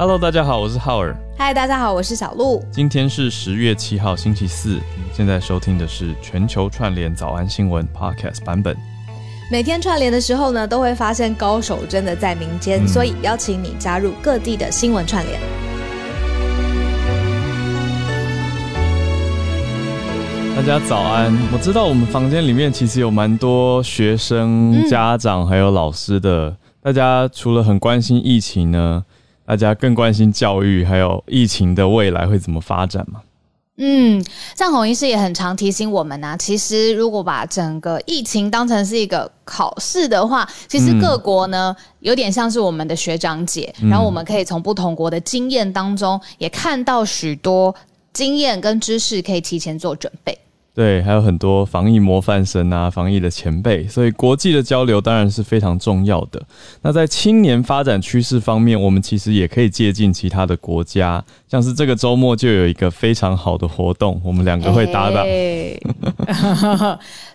Hello，大家好，我是浩尔。嗨，大家好，我是小鹿。今天是十月七号，星期四。你现在收听的是全球串联早安新闻 Podcast 版本。每天串联的时候呢，都会发现高手真的在民间，嗯、所以邀请你加入各地的新闻串联。大家早安！我知道我们房间里面其实有蛮多学生、家长还有老师的。嗯、大家除了很关心疫情呢，大家更关心教育，还有疫情的未来会怎么发展吗？嗯，像洪医师也很常提醒我们呐、啊，其实如果把整个疫情当成是一个考试的话，其实各国呢、嗯、有点像是我们的学长姐，嗯、然后我们可以从不同国的经验当中也看到许多经验跟知识，可以提前做准备。对，还有很多防疫模范生啊，防疫的前辈，所以国际的交流当然是非常重要的。那在青年发展趋势方面，我们其实也可以借鉴其他的国家，像是这个周末就有一个非常好的活动，我们两个会搭档。欸、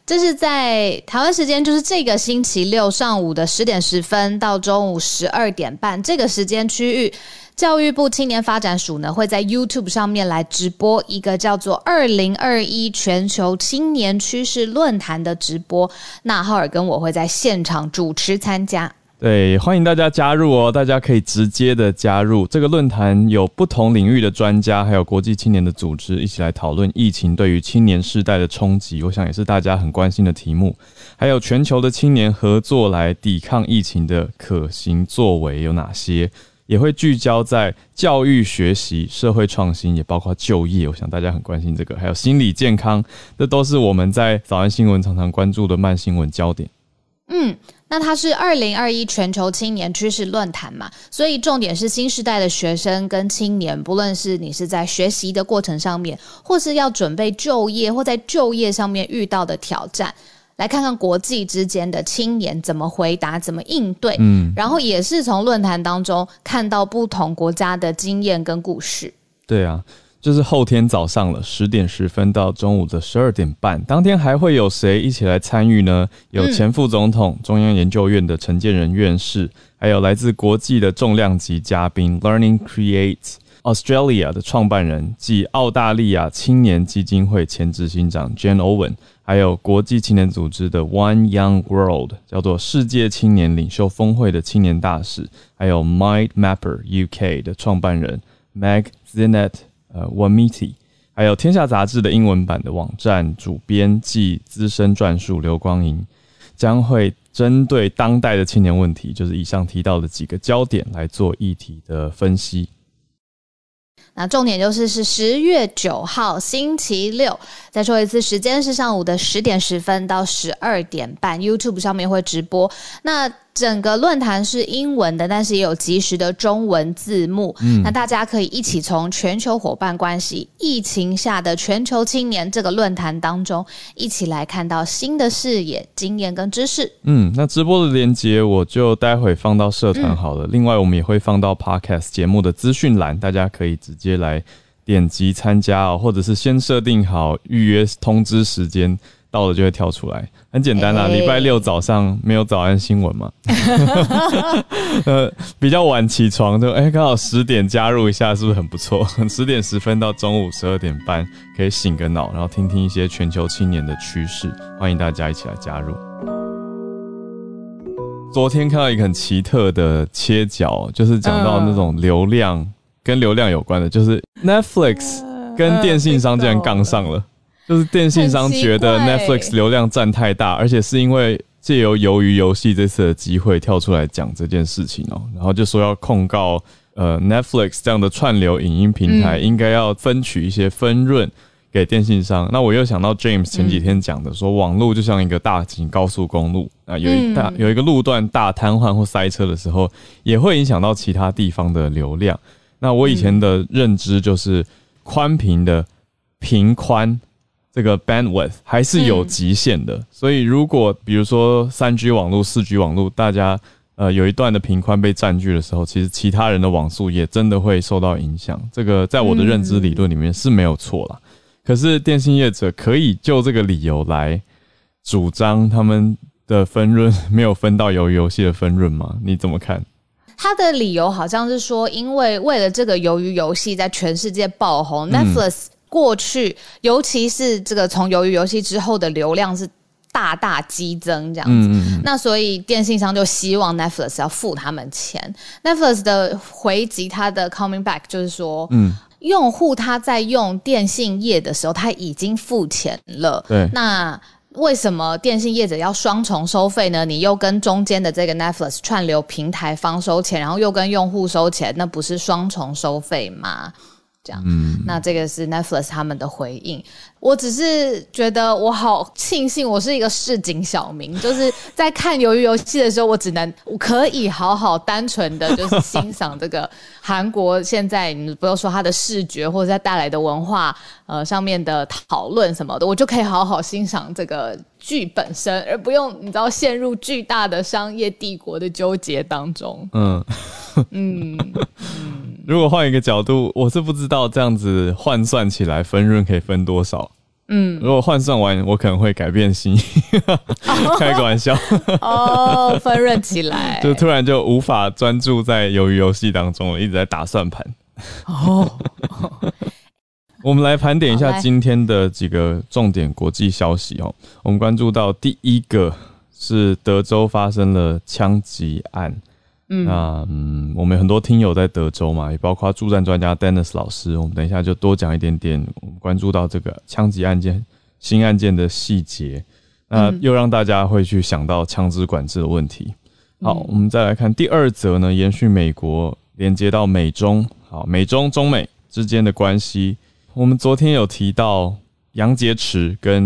这是在台湾时间，就是这个星期六上午的十点十分到中午十二点半这个时间区域。教育部青年发展署呢，会在 YouTube 上面来直播一个叫做“二零二一全球青年趋势论坛”的直播。那浩尔跟我会在现场主持参加。对，欢迎大家加入哦！大家可以直接的加入这个论坛，有不同领域的专家，还有国际青年的组织一起来讨论疫情对于青年世代的冲击。我想也是大家很关心的题目。还有全球的青年合作来抵抗疫情的可行作为有哪些？也会聚焦在教育、学习、社会创新，也包括就业。我想大家很关心这个，还有心理健康，这都是我们在早安新闻常常关注的慢新闻焦点。嗯，那它是二零二一全球青年趋势论坛嘛，所以重点是新时代的学生跟青年，不论是你是在学习的过程上面，或是要准备就业，或在就业上面遇到的挑战。来看看国际之间的青年怎么回答、怎么应对，嗯，然后也是从论坛当中看到不同国家的经验跟故事。对啊，就是后天早上了，十点十分到中午的十二点半，当天还会有谁一起来参与呢？有前副总统、中央研究院的陈建仁院士，还有来自国际的重量级嘉宾，Learning Create Australia 的创办人暨澳大利亚青年基金会前执行长 Jane Owen。还有国际青年组织的 One Young World，叫做世界青年领袖峰会的青年大使，还有 Mind Mapper UK 的创办人 Mag Zinet 呃 Wamiti，还有天下杂志的英文版的网站主编暨资深撰述刘光莹，将会针对当代的青年问题，就是以上提到的几个焦点来做议题的分析。那重点就是是十月九号星期六，再说一次，时间是上午的十点十分到十二点半，YouTube 上面会直播。那整个论坛是英文的，但是也有及时的中文字幕。嗯，那大家可以一起从全球伙伴关系、疫情下的全球青年这个论坛当中，一起来看到新的视野、经验跟知识。嗯，那直播的链接我就待会放到社团好了。嗯，另外，我们也会放到 Podcast 节目的资讯栏，大家可以直接来点击参加哦，或者是先设定好预约通知时间。到了就会跳出来，很简单啦。礼、欸、拜六早上没有早安新闻嘛？呃，比较晚起床就哎，刚、欸、好十点加入一下，是不是很不错？十点十分到中午十二点半，可以醒个脑，然后听听一些全球青年的趋势。欢迎大家一起来加入。昨天看到一个很奇特的切角，就是讲到那种流量、嗯、跟流量有关的，就是 Netflix 跟电信商竟然杠上了。就是电信商觉得 Netflix 流量占太大，而且是因为借由鱿鱼游戏这次的机会跳出来讲这件事情哦、喔，然后就说要控告呃 Netflix 这样的串流影音平台应该要分取一些分润给电信商。那我又想到 James 前几天讲的，说网络就像一个大型高速公路啊，有一大有一个路段大瘫痪或塞车的时候，也会影响到其他地方的流量。那我以前的认知就是宽频的频宽。这个 bandwidth 还是有极限的，嗯、所以如果比如说三 G 网络、四 G 网络，大家呃有一段的频宽被占据的时候，其实其他人的网速也真的会受到影响。这个在我的认知理论里面是没有错啦。嗯、可是电信业者可以就这个理由来主张他们的分润没有分到鱿鱼游戏的分润吗？你怎么看？他的理由好像是说，因为为了这个鱿鱼游戏在全世界爆红，嗯，Netflix 过去尤其是这个从鱿鱼游戏之后的流量是大大激增，这样子。嗯，那所以电信商就希望 Netflix 要付他们钱。Netflix 的回击，他的 coming back 就是说，嗯，用户他在用电信业的时候，他已经付钱了。对，那。为什么电信业者要双重收费呢？你又跟中间的这个 Netflix 串流平台方收钱，然后又跟用户收钱，那不是双重收费吗？这样，嗯，那这个是 Netflix 他们的回应。我只是觉得我好庆幸，我是一个市井小民，就是在看鱿鱼游戏的时候，我只能我可以好好单纯的就是欣赏这个韩国现在，你不要说它的视觉或者它带来的文化，呃，上面的讨论什么的，我就可以好好欣赏这个剧本身，而不用你知道陷入巨大的商业帝国的纠结当中。嗯嗯。嗯如果换一个角度，我是不知道这样子换算起来分润可以分多少。嗯，如果换算完，我可能会改变心意。开个玩笑。哦，分润起来，就突然就无法专注在鱿鱼游戏当中了，一直在打算盘。哦，我们来盘点一下今天的几个重点国际消息哦。我们关注到第一个是德州发生了枪击案。嗯，那嗯，我们很多听友在德州嘛，也包括助战专家 Dennis 老师。我们等一下就多讲一点点，我们关注到这个枪击案件、新案件的细节，那又让大家会去想到枪支管制的问题。好，我们再来看第二则呢，延续美国连接到美中，好，美中中美之间的关系，我们昨天有提到。杨洁篪跟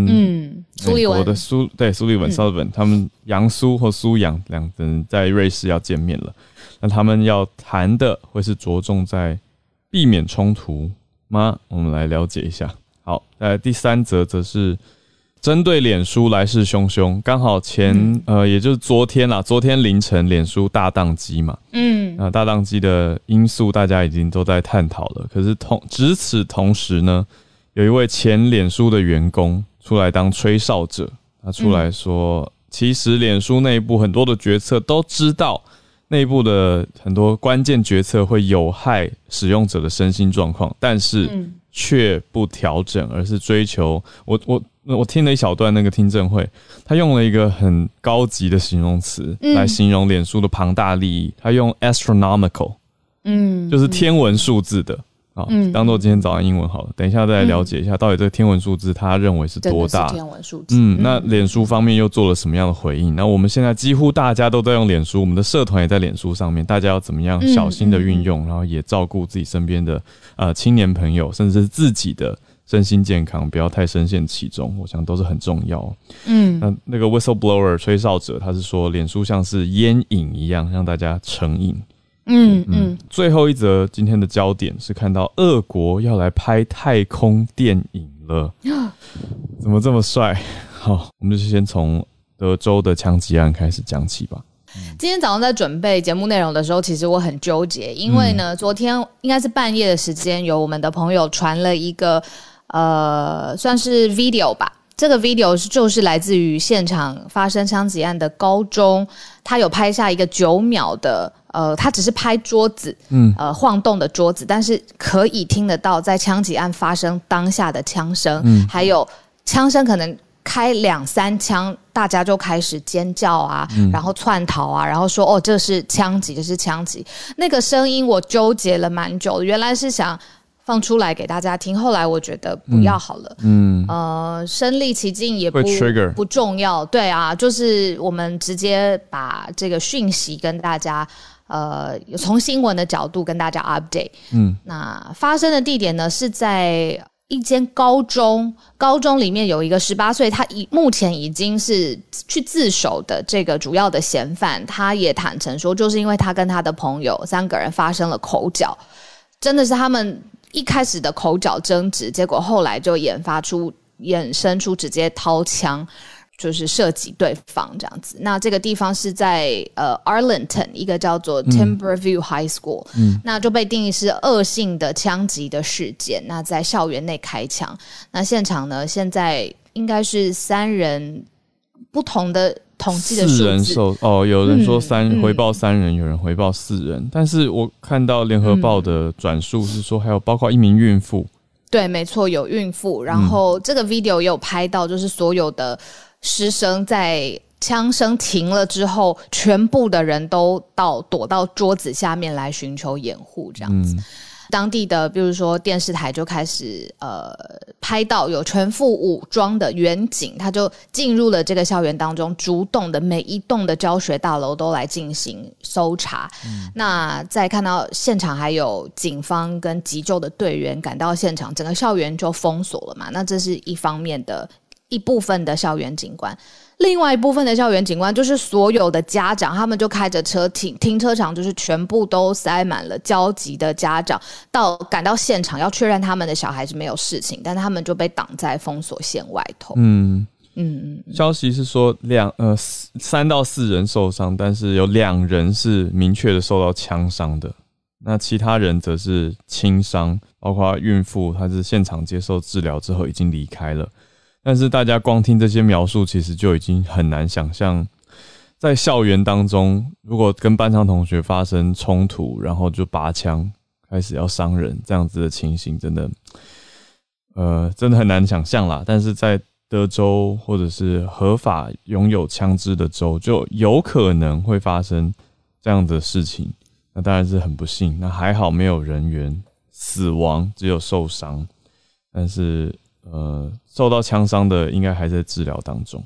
美国的苏、嗯、对苏利文 Sullivan 他们杨苏或苏杨两人在瑞士要见面了，那他们要谈的会是着重在避免冲突吗？我们来了解一下。好，呃，第三则则是针对脸书来势汹汹，刚好前、嗯、呃也就是昨天啦，昨天凌晨脸书大宕机嘛，嗯，那大宕机的因素大家已经都在探讨了，可是同值此同时呢。有一位前脸书的员工出来当吹哨者，他出来说，嗯、其实脸书内部很多的决策都知道，内部的很多关键决策会有害使用者的身心状况，但是却不调整，而是追求。我我我听了一小段那个听证会，他用了一个很高级的形容词来形容脸书的庞大利益，他用 astronomical，嗯，就是天文数字的。好，嗯，当做今天早上英文好了。等一下再来了解一下，到底这个天文数字他认为是多大？天文数字。嗯，那脸书方面又做了什么样的回应？那我们现在几乎大家都在用脸书，我们的社团也在脸书上面，大家要怎么样小心的运用，然后也照顾自己身边的呃青年朋友，甚至是自己的身心健康，不要太深陷其中。我想都是很重要。嗯，那那个 whistleblower 吹哨者，他是说脸书像是烟瘾一样，让大家成瘾。嗯嗯，最后一则今天的焦点是看到俄国要来拍太空电影了，怎么这么帅？好，我们就先从德州的枪击案开始讲起吧。今天早上在准备节目内容的时候，其实我很纠结，因为呢，昨天应该是半夜的时间，有我们的朋友传了一个呃，算是 video 吧。这个 video 是就是来自于现场发生枪击案的高中，他有拍下一个九秒的，呃，他只是拍桌子，嗯，呃，晃动的桌子，但是可以听得到在枪击案发生当下的枪声，嗯，还有枪声可能开两三枪，大家就开始尖叫啊，嗯，然后窜逃啊，然后说哦，这是枪击，这是枪击，那个声音我纠结了蛮久，原来是想。放出来给大家听，后来我觉得不要好了，嗯，呃，身历其境也不不重要，对啊，就是我们直接把这个讯息跟大家，呃，从新闻的角度跟大家 update，嗯，那发生的地点呢是在一间高中，高中里面有一个十八岁，他已目前已经是去自首的这个主要的嫌犯，他也坦诚说，就是因为他跟他的朋友三个人发生了口角，真的是他们。一开始的口角争执，结果后来就研发出、衍生出直接掏枪，就是射击对方这样子。那这个地方是在呃 Arlington 一个叫做 Timberview High School，嗯，那就被定义是恶性的枪击的事件。那在校园内开枪，那现场呢，现在应该是三人。不同的统计的数字。四人受哦，有人说三、嗯、回报三人，有人回报四人，嗯、但是我看到联合报的转述是说，还有包括一名孕妇。对，没错，有孕妇。然后这个 video 也有拍到，就是所有的师生在枪声停了之后，全部的人都到躲到桌子下面来寻求掩护，这样子。嗯当地的，比如说电视台就开始呃拍到有全副武装的远景，他就进入了这个校园当中，逐栋的每一栋的教学大楼都来进行搜查。嗯、那再看到现场还有警方跟急救的队员赶到现场，整个校园就封锁了嘛。那这是一方面的一部分的校园景观。另外一部分的校园景观，就是所有的家长，他们就开着车停停车场，就是全部都塞满了焦急的家长，到赶到现场要确认他们的小孩子没有事情，但他们就被挡在封锁线外头。嗯嗯。消息是说两呃三到四人受伤，但是有两人是明确的受到枪伤的，那其他人则是轻伤，包括孕妇，她是现场接受治疗之后已经离开了。但是大家光听这些描述，其实就已经很难想象，在校园当中，如果跟班上同学发生冲突，然后就拔枪开始要伤人这样子的情形，真的，呃，真的很难想象啦。但是在德州或者是合法拥有枪支的州，就有可能会发生这样的事情。那当然是很不幸。那还好没有人员死亡，只有受伤。但是。呃，受到枪伤的应该还在治疗当中。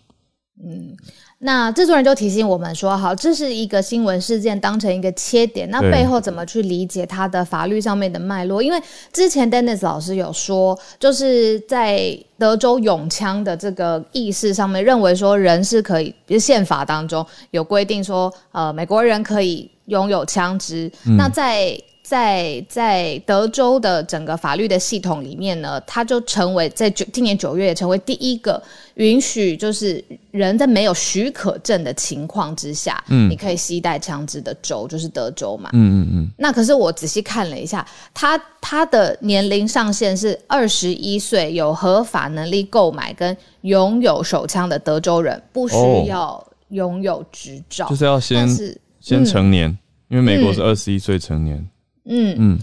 嗯，那制作人就提醒我们说，好，这是一个新闻事件，当成一个切点，那背后怎么去理解它的法律上面的脉络？因为之前 Dennis 老师有说，就是在德州永枪的这个意识上面，认为说人是可以，比如宪法当中有规定说，呃，美国人可以拥有枪支。嗯、那在在在德州的整个法律的系统里面呢，他就成为在九今年九月也成为第一个允许，就是人在没有许可证的情况之下，嗯，你可以携带枪支的州就是德州嘛，嗯嗯嗯。那可是我仔细看了一下，他他的年龄上限是二十一岁，有合法能力购买跟拥有手枪的德州人，不需要拥有执照，就是要先是先成年，嗯、因为美国是二十一岁成年。嗯嗯。嗯，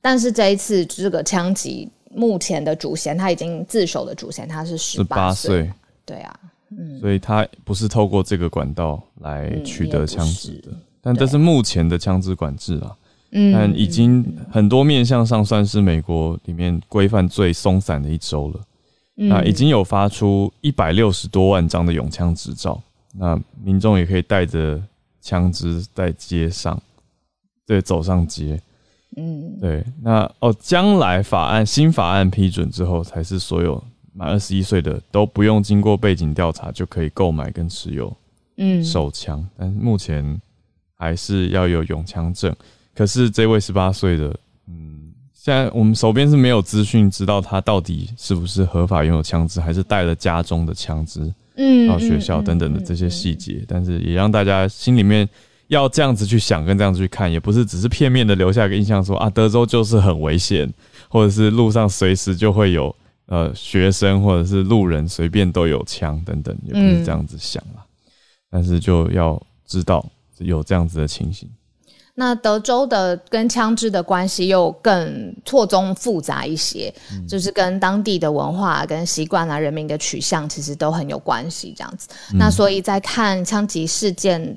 但是这一次这个枪击目前的主嫌他已经自首的主嫌他是十八岁，对啊，嗯，所以他不是透过这个管道来取得枪支的，嗯、但这是目前的枪支管制啊，嗯，但已经很多面向上算是美国里面规范最松散的一周了，嗯、那已经有发出一百六十多万张的永枪执照，那民众也可以带着枪支在街上，对，走上街。嗯，对，那哦，将来法案新法案批准之后，才是所有满二十一岁的都不用经过背景调查就可以购买跟持有嗯手枪，嗯、但是目前还是要有永枪证。可是这位十八岁的，嗯，现在我们手边是没有资讯知道他到底是不是合法拥有枪支，还是带了家中的枪支嗯到学校等等的这些细节，但是也让大家心里面。要这样子去想，跟这样子去看，也不是只是片面的留下一个印象说，说啊，德州就是很危险，或者是路上随时就会有呃学生或者是路人随便都有枪等等，也不是这样子想啦。嗯、但是就要知道有这样子的情形。那德州的跟枪支的关系又更错综复杂一些，嗯、就是跟当地的文化、跟习惯啊、人民的取向其实都很有关系。这样子，嗯、那所以在看枪击事件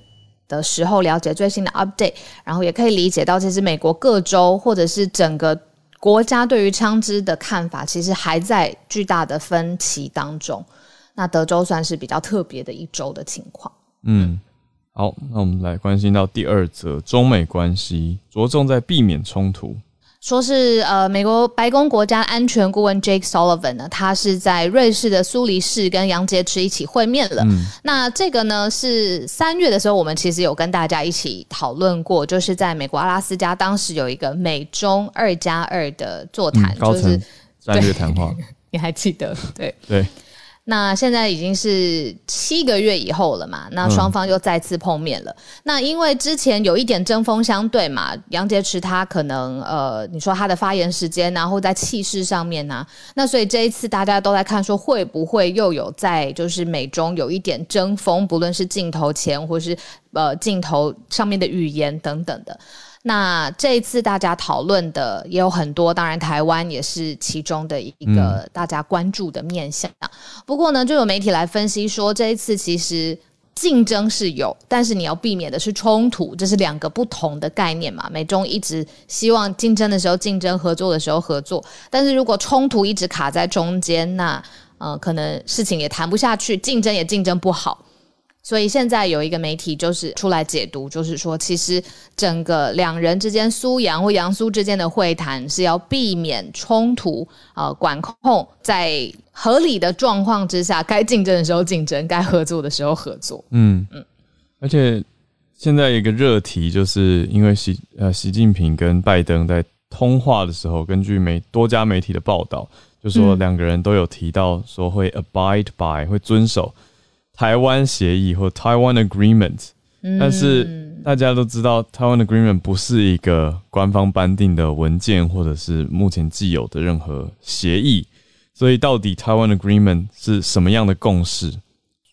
的时候了解最新的 update，然后也可以理解到，其实美国各州或者是整个国家对于枪支的看法，其实还在巨大的分歧当中。那德州算是比较特别的一周的情况。嗯，好，那我们来关心到第二则中美关系，着重在避免冲突。说是呃，美国白宫国家安全顾问 Jake Sullivan 呢，他是在瑞士的苏黎世跟杨洁篪一起会面了。嗯、那这个呢是三月的时候，我们其实有跟大家一起讨论过，就是在美国阿拉斯加，当时有一个美中二加二的座谈，嗯、高层战略谈话，你还记得？对对。那现在已经是七个月以后了嘛，那双方又再次碰面了。嗯、那因为之前有一点针锋相对嘛，杨洁篪他可能呃，你说他的发言时间、啊，然后在气势上面呢、啊，那所以这一次大家都在看说会不会又有在就是美中有一点争锋，不论是镜头前或是呃镜头上面的语言等等的。那这一次大家讨论的也有很多，当然台湾也是其中的一个大家关注的面向。嗯、不过呢，就有媒体来分析说，这一次其实竞争是有，但是你要避免的是冲突，这是两个不同的概念嘛。美中一直希望竞争的时候竞争，合作的时候合作，但是如果冲突一直卡在中间，那呃可能事情也谈不下去，竞争也竞争不好。所以现在有一个媒体就是出来解读，就是说，其实整个两人之间苏杨或杨苏之间的会谈是要避免冲突，呃，管控在合理的状况之下，该竞争的时候竞争，该合作的时候合作。嗯嗯。而且现在一个热题，就是因为习呃习近平跟拜登在通话的时候，根据媒多家媒体的报道，就说两个人都有提到说会 abide by 会遵守。台湾协议或台湾 Agreement，但是大家都知道，台湾 Agreement 不是一个官方颁定的文件，或者是目前既有的任何协议。所以，到底台湾 Agreement 是什么样的共识？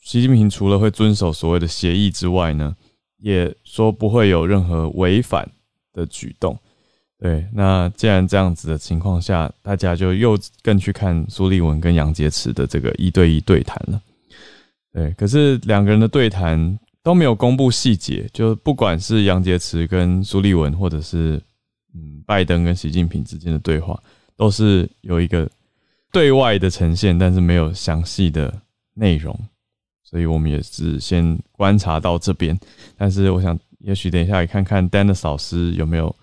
习近平除了会遵守所谓的协议之外呢，也说不会有任何违反的举动。对，那既然这样子的情况下，大家就又更去看苏立文跟杨洁篪的这个一对一对谈了。对，可是两个人的对谈都没有公布细节，就不管是杨洁篪跟苏立文，或者是嗯拜登跟习近平之间的对话，都是有一个对外的呈现，但是没有详细的内容，所以我们也是先观察到这边。但是我想，也许等一下也看看 Dennis 老师有没有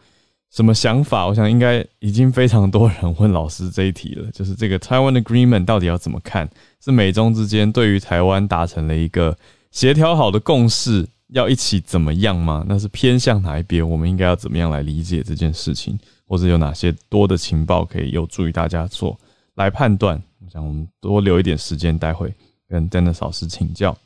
什么想法。我想应该已经非常多人问老师这一题了，就是这个 Taiwan Agreement 到底要怎么看？是美中之间对于台湾达成了一个协调好的共识，要一起怎么样吗？那是偏向哪一边？我们应该要怎么样来理解这件事情，或者有哪些多的情报可以有助于大家做来判断？我想我们多留一点时间，待会跟 Dennis 老师请教。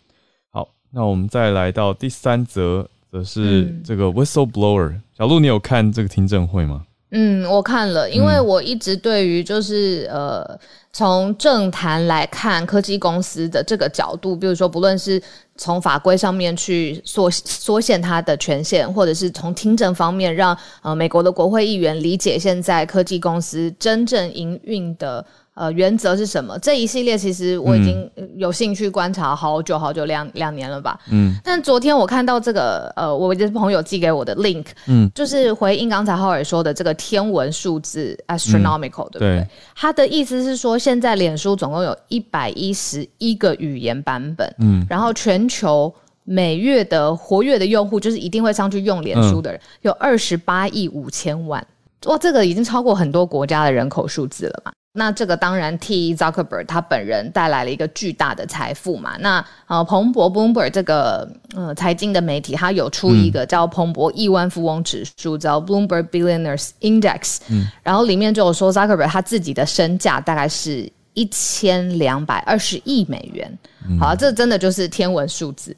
好，那我们再来到第三则，则是这个 whistleblower。小鹿，你有看这个听证会吗？嗯，我看了，因为我一直对于就是呃，从政坛来看科技公司的这个角度，比如说不论是从法规上面去缩缩限它的权限，或者是从听证方面让呃美国的国会议员理解现在科技公司真正营运的。呃，原则是什么？这一系列其实我已经有兴趣观察好久好久，两两年了吧。嗯。但昨天我看到这个，呃，我的朋友寄给我的 link，嗯，就是回应刚才浩尔说的这个天文数字 astronomical，、嗯、对不对？他的意思是说，现在脸书总共有一百一十一个语言版本，嗯，然后全球每月的活跃的用户，就是一定会上去用脸书的人，嗯、有二十八亿五千万。哇，这个已经超过很多国家的人口数字了嘛。那这个当然替 Zuckerberg 他本人带来了一个巨大的财富嘛。那呃，彭博 Bloomberg 这个呃财经的媒体，它有出一个叫彭博亿万富翁指数，叫 Bloomberg Billionaires Index。嗯。然后里面就有说 Zuckerberg 他自己的身价大概是一千两百二十亿美元。好，这真的就是天文数字。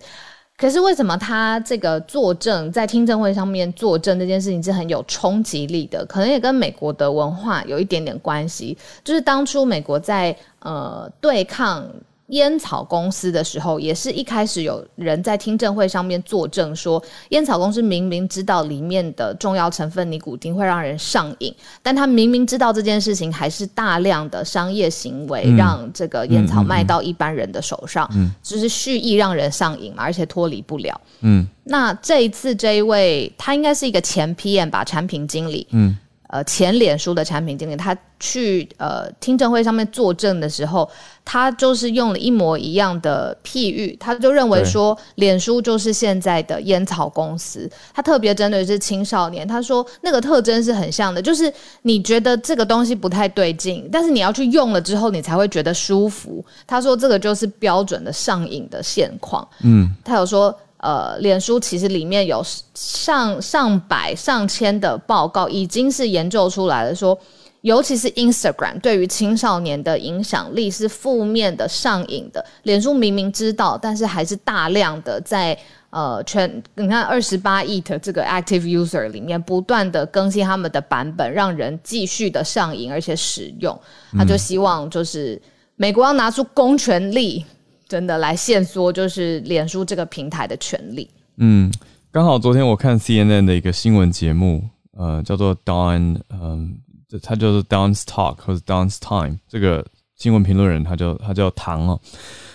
可是为什么他这个作证在听证会上面作证这件事情是很有冲击力的？可能也跟美国的文化有一点点关系。就是当初美国在呃对抗。烟草公司的时候，也是一开始有人在听证会上面作证说，烟草公司明明知道里面的重要成分尼古丁会让人上瘾，但他明明知道这件事情，还是大量的商业行为让这个烟草卖到一般人的手上，嗯，就是蓄意让人上瘾嘛，而且脱离不了。嗯，那这一次这一位，他应该是一个前 PM 吧，产品经理，嗯。呃，前脸书的产品经理，他去呃听证会上面作证的时候，他就是用了一模一样的譬喻，他就认为说，脸书就是现在的烟草公司。他特别针对是青少年，他说那个特征是很像的，就是你觉得这个东西不太对劲，但是你要去用了之后，你才会觉得舒服。他说这个就是标准的上瘾的现况。嗯，他有说。呃，脸书其实里面有上上百上千的报告，已经是研究出来了说，说尤其是 Instagram 对于青少年的影响力是负面的、上瘾的。脸书明明知道，但是还是大量的在呃全你看二十八亿的这个 active user 里面不断的更新他们的版本，让人继续的上瘾而且使用。他就希望就是美国要拿出公权力，真的来限缩就是脸书这个平台的权利。嗯，刚好昨天我看 CNN 的一个新闻节目，呃，叫做 Don，嗯、他就是 Don's Talk 或者 Don's Time 这个新闻评论人，他叫他叫唐哦。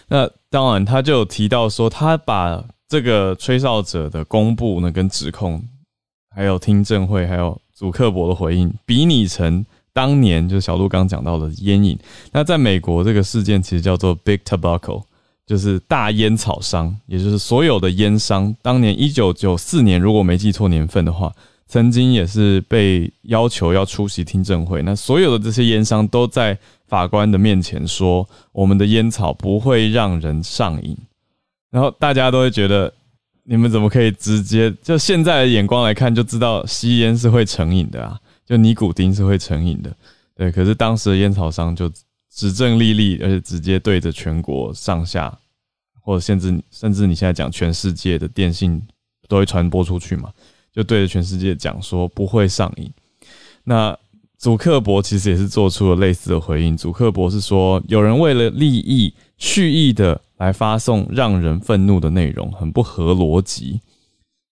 那当然，他就提到说，他把这个吹哨者的公布呢，跟指控，还有听证会，还有祖克伯的回应，比拟成当年就是小鹿刚讲到的烟瘾。那在美国，这个事件其实叫做 Big Tobacco，就是大烟草商，也就是所有的烟商。当年一九九四年，如果没记错年份的话。曾经也是被要求要出席听证会，那所有的这些烟商都在法官的面前说，我们的烟草不会让人上瘾，然后大家都会觉得，你们怎么可以直接就现在的眼光来看就知道吸烟是会成瘾的啊，就尼古丁是会成瘾的，对，可是当时的烟草商就指证历历，而且直接对着全国上下，或者甚至甚至你现在讲全世界的电信都会传播出去嘛。就对着全世界讲说不会上瘾。那祖克伯其实也是做出了类似的回应。祖克伯是说，有人为了利益蓄意的来发送让人愤怒的内容，很不合逻辑。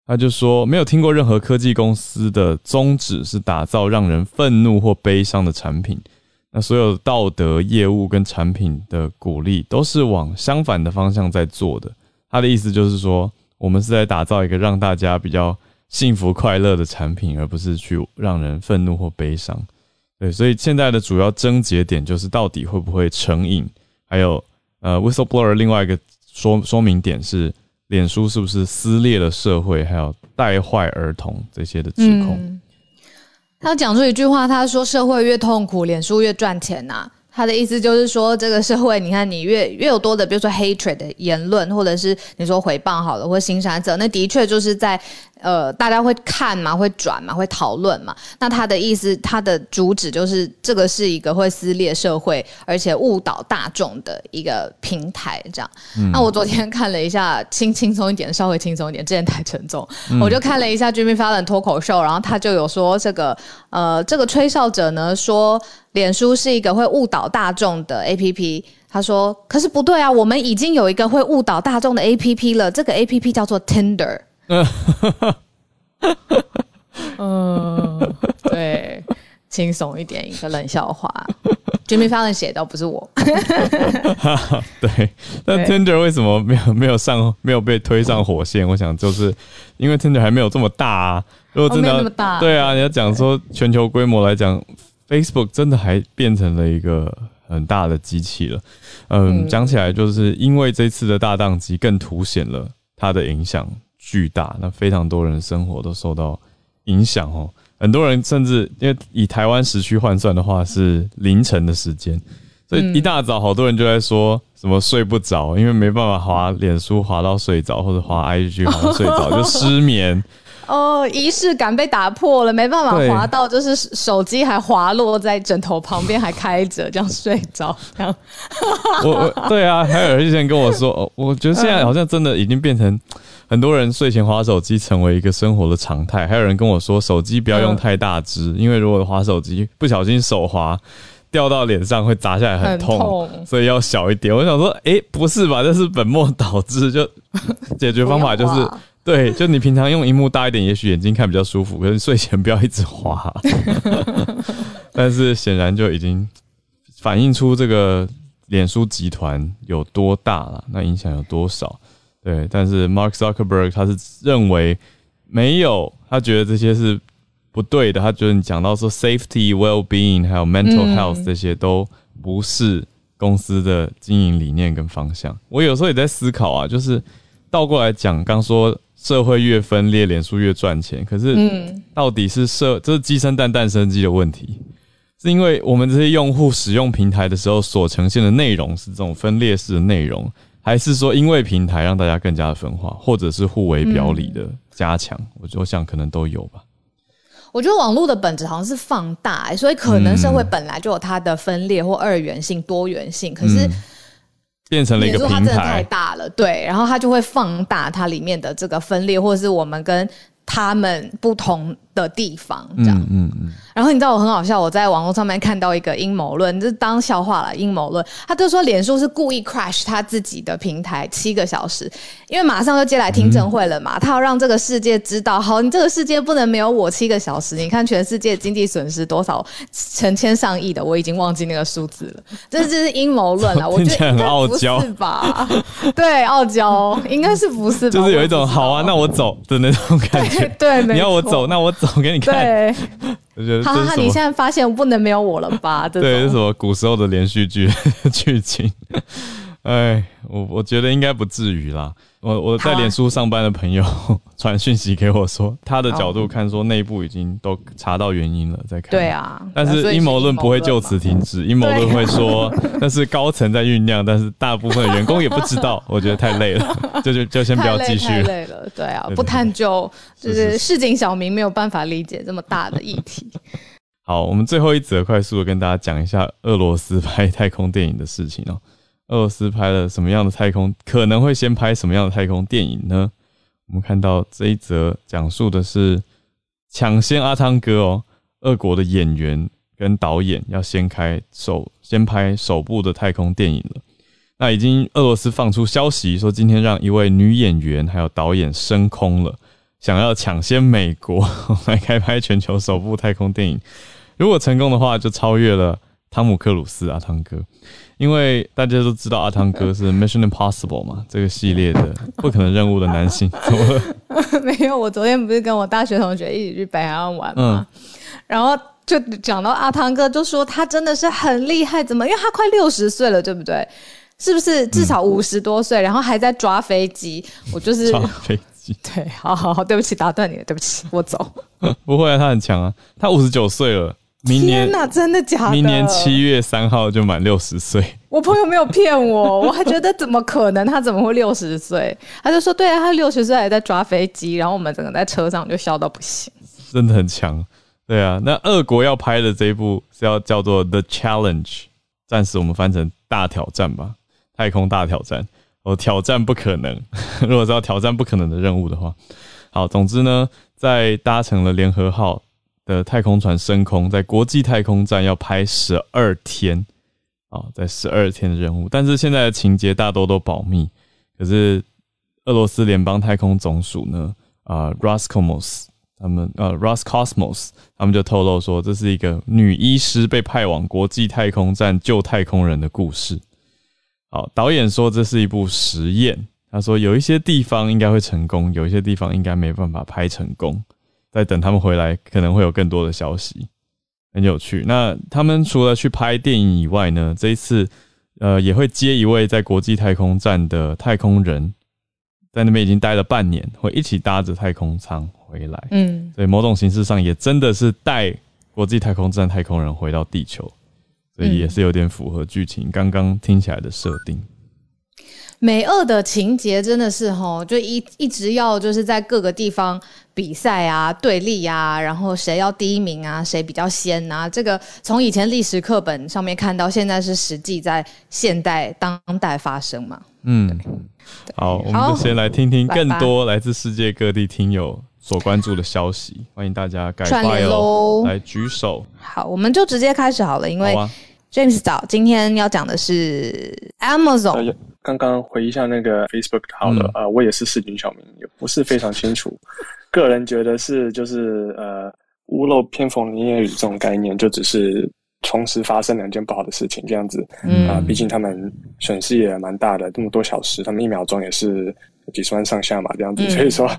他就说，没有听过任何科技公司的宗旨是打造让人愤怒或悲伤的产品。那所有道德、业务跟产品的鼓励都是往相反的方向在做的。他的意思就是说，我们是在打造一个让大家比较。幸福快乐的产品，而不是去让人愤怒或悲伤。对，所以现在的主要症结点就是到底会不会成瘾？还有，呃，whistleblower 另外一个说说明点是，脸书是不是撕裂了社会，还有带坏儿童这些的指控。他讲出一句话，他说：“社会越痛苦，脸书越赚钱呐。”他的意思就是说，这个社会，你看，你越越有多的，比如说 hatred 的言论，或者是你说回谤好了，或者腥膻色，那的确就是在。呃，大家会看嘛，会转嘛，会讨论嘛。那他的意思，他的主旨就是这个是一个会撕裂社会，而且误导大众的一个平台，这样。嗯、那我昨天看了一下，轻轻松一点，稍微轻松一点，之前太沉重，嗯、我就看了一下 Jimmy Fallon 脱口秀，然后他就有说这个，呃，这个吹哨者呢说，脸书是一个会误导大众的 APP。他说，可是不对啊，我们已经有一个会误导大众的 APP 了，这个 APP 叫做 Tinder。嗯，嗯，对，轻松一点，一个冷笑话。Jimmy Fallon 写的，不是我。对，那 Tinder 为什么没有没有上，没有被推上火线？我想就是因为 Tinder 还没有这么大啊。如果真的要，哦、对啊，你要讲说全球规模来讲，Facebook 真的还变成了一个很大的机器了。嗯，讲、嗯、起来就是因为这次的大宕机，更凸显了它的影响。巨大，那非常多人的生活都受到影响哦。很多人甚至因为以台湾时区换算的话是凌晨的时间，所以一大早好多人就在说什么睡不着，因为没办法滑脸书滑到睡着，或者滑 IG 滑到睡着就失眠。哦，仪式感被打破了，没办法滑到，就是手机还滑落在枕头旁边还开着，这样睡着。这样，我我对啊，还有人之前跟我说，哦，我觉得现在好像真的已经变成。很多人睡前滑手机成为一个生活的常态，还有人跟我说，手机不要用太大支，因为如果滑手机不小心手滑掉到脸上会砸下来很痛，很痛，所以要小一点。我想说，哎、欸，不是吧？这是本末倒置，就解决方法就是对，就你平常用荧幕大一点，也许眼睛看比较舒服，可是睡前不要一直滑。但是显然就已经反映出这个脸书集团有多大了，那影响有多少？对，但是 Mark Zuckerberg 他是认为没有，他觉得这些是不对的。他觉得你讲到说 safety、well-being 还有 mental health 这些都不是公司的经营理念跟方向。我有时候也在思考啊，就是倒过来讲，刚说社会越分裂，脸书越赚钱，可是到底是社这是鸡生蛋，蛋生鸡的问题，是因为我们这些用户使用平台的时候所呈现的内容是这种分裂式的内容。还是说，因为平台让大家更加的分化，或者是互为表里的加强，我、嗯、我想可能都有吧。我觉得网络的本质好像是放大、欸，所以可能社会本来就有它的分裂或二元性、多元性，可是、嗯、变成了一个平台。太大了，对，然后它就会放大它里面的这个分裂，或者是我们跟他们不同的地方，这样，嗯嗯，嗯。然后你知道我很好笑，我在网络上面看到一个阴谋论，就是当笑话了。阴谋论，他就说脸书是故意 crash 他自己的平台七个小时，因为马上就接来听证会了嘛，嗯、他要让这个世界知道，好，你这个世界不能没有我七个小时。你看全世界经济损失多少，成千上亿的，我已经忘记那个数字了。这这是阴谋论了，我觉得很傲娇是吧？对，傲娇应该是不是？就是有一种好啊，那我走的那种感觉。对，对你要我走，那我走给你看。对。我觉得哈哈，你现在发现不能没有我了吧？对，这是什么古时候的连续剧 剧情？哎，我我觉得应该不至于啦。我我在脸书上班的朋友 传讯息给我说，他的角度看说内部已经都查到原因了，在看。对啊，但是阴谋论不会就此停止，阴谋论会说那是高层在酝酿，但是大部分的员工也不知道。我觉得太累了，就就就先不要继续。太累了，对啊，不探究就是市井小民没有办法理解这么大的议题。好，我们最后一则快速的跟大家讲一下俄罗斯拍太空电影的事情哦。俄罗斯拍了什么样的太空？可能会先拍什么样的太空电影呢？我们看到这一则讲述的是抢先阿汤哥哦，俄国的演员跟导演要先开首先拍首部的太空电影了。那已经俄罗斯放出消息说，今天让一位女演员还有导演升空了，想要抢先美国 来开拍全球首部太空电影。如果成功的话，就超越了汤姆克鲁斯阿汤哥。因为大家都知道阿汤哥 是 Mission Impossible 嘛，这个系列的 不可能任务的男性。没有，我昨天不是跟我大学同学一起去北海岸玩嘛，嗯、然后就讲到阿汤哥，就说他真的是很厉害，怎么？因为他快六十岁了，对不对？是不是至少五十多岁，嗯、然后还在抓飞机？我就是抓飞机。对，好好好，对不起，打断你了，对不起，我走。不会啊，他很强啊，他五十九岁了。明年天哪，真的假的？明年七月三号就满六十岁。我朋友没有骗我，我还觉得怎么可能？他怎么会六十岁？他就说：“对啊，他六十岁还在抓飞机。”然后我们整个在车上就笑到不行。真的很强，对啊。那俄国要拍的这一部是要叫做《The Challenge》，暂时我们翻成“大挑战”吧，太空大挑战。哦，挑战不可能。如果是要挑战不可能的任务的话，好，总之呢，在搭乘了联合号。的太空船升空，在国际太空站要拍十二天啊，在十二天的任务，但是现在的情节大多都保密。可是俄罗斯联邦太空总署呢，啊、Roscosmos 他们呃 Roscosmos 他们就透露说，这是一个女医师被派往国际太空站救太空人的故事。好，导演说这是一部实验，他说有一些地方应该会成功，有一些地方应该没办法拍成功。在等他们回来，可能会有更多的消息，很有趣。那他们除了去拍电影以外呢，这一次呃也会接一位在国际太空站的太空人，在那边已经待了半年，会一起搭着太空舱回来。嗯，所以某种形式上也真的是带国际太空站太空人回到地球，所以也是有点符合剧情刚刚听起来的设定。美俄的情节真的是吼，就一一直要就是在各个地方比赛啊、对立啊，然后谁要第一名啊，谁比较先啊。这个从以前历史课本上面看到，现在是实际在现代当代发生嘛。嗯，好，我们就先来听听更多来自世界各地听友所关注的消息，欢迎大家赶快哦来举手。好，我们就直接开始好了，因为 James 早今天要讲的是 Amazon。刚刚回忆一下那个 Facebook 好了，啊、嗯呃，我也是市井小民，也不是非常清楚。个人觉得是就是呃，屋漏偏逢连夜雨这种概念，就只是同时发生两件不好的事情这样子。嗯啊，毕、呃、竟他们损失也蛮大的，这么多小时，他们一秒钟也是。几十万上下嘛，这样子，所以说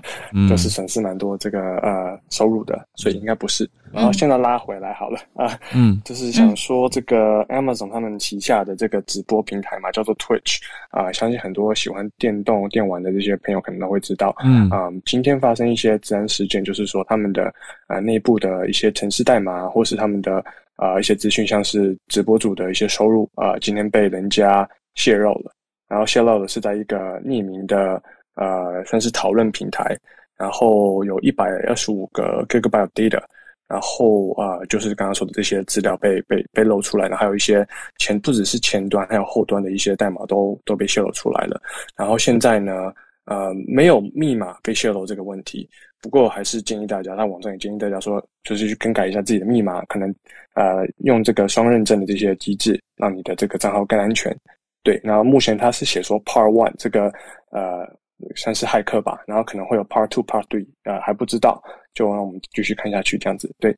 就是损失蛮多这个呃收入的，所以应该不是。然后现在拉回来好了啊，嗯，就是想说这个 Amazon 他们旗下的这个直播平台嘛，叫做 Twitch 啊，相信很多喜欢电动电玩的这些朋友可能都会知道，嗯。啊，今天发生一些治安事件，就是说他们的呃内部的一些城市代码，或是他们的啊一些资讯，像是直播主的一些收入啊，今天被人家泄露了，然后泄露的是在一个匿名的。呃，算是讨论平台，然后有一百二十五个 gigabyte data，然后啊、呃，就是刚刚说的这些资料被被被露出来了，还有一些前不只是前端，还有后端的一些代码都都被泄露出来了。然后现在呢，呃，没有密码被泄露这个问题，不过还是建议大家，那网站也建议大家说，就是去更改一下自己的密码，可能呃用这个双认证的这些机制，让你的这个账号更安全。对，然后目前他是写说 Part One 这个呃算是骇客吧，然后可能会有 Part Two、Part Three，呃还不知道。就让我们继续看下去，这样子对。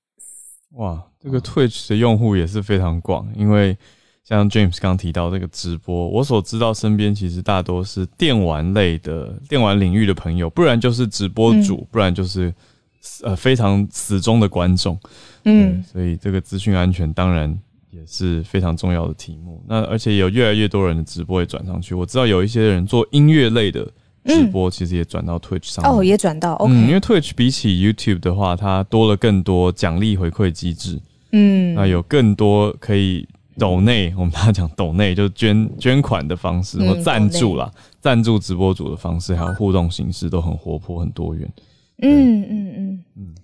哇，这个 Twitch 的用户也是非常广，因为像 James 刚提到这个直播，我所知道身边其实大多是电玩类的、电玩领域的朋友，不然就是直播主，嗯、不然就是呃非常死忠的观众。嗯，所以这个资讯安全当然也是非常重要的题目。那而且有越来越多人的直播也转上去，我知道有一些人做音乐类的。直播其实也转到 Twitch 上哦，也转到 OK，嗯，因为 Twitch 比起 YouTube 的话，它多了更多奖励回馈机制，嗯，那有更多可以抖内，我们大家讲抖内，就是捐捐款的方式或赞助啦，赞助直播主的方式，还有互动形式都很活泼、很多元。嗯嗯嗯。嗯，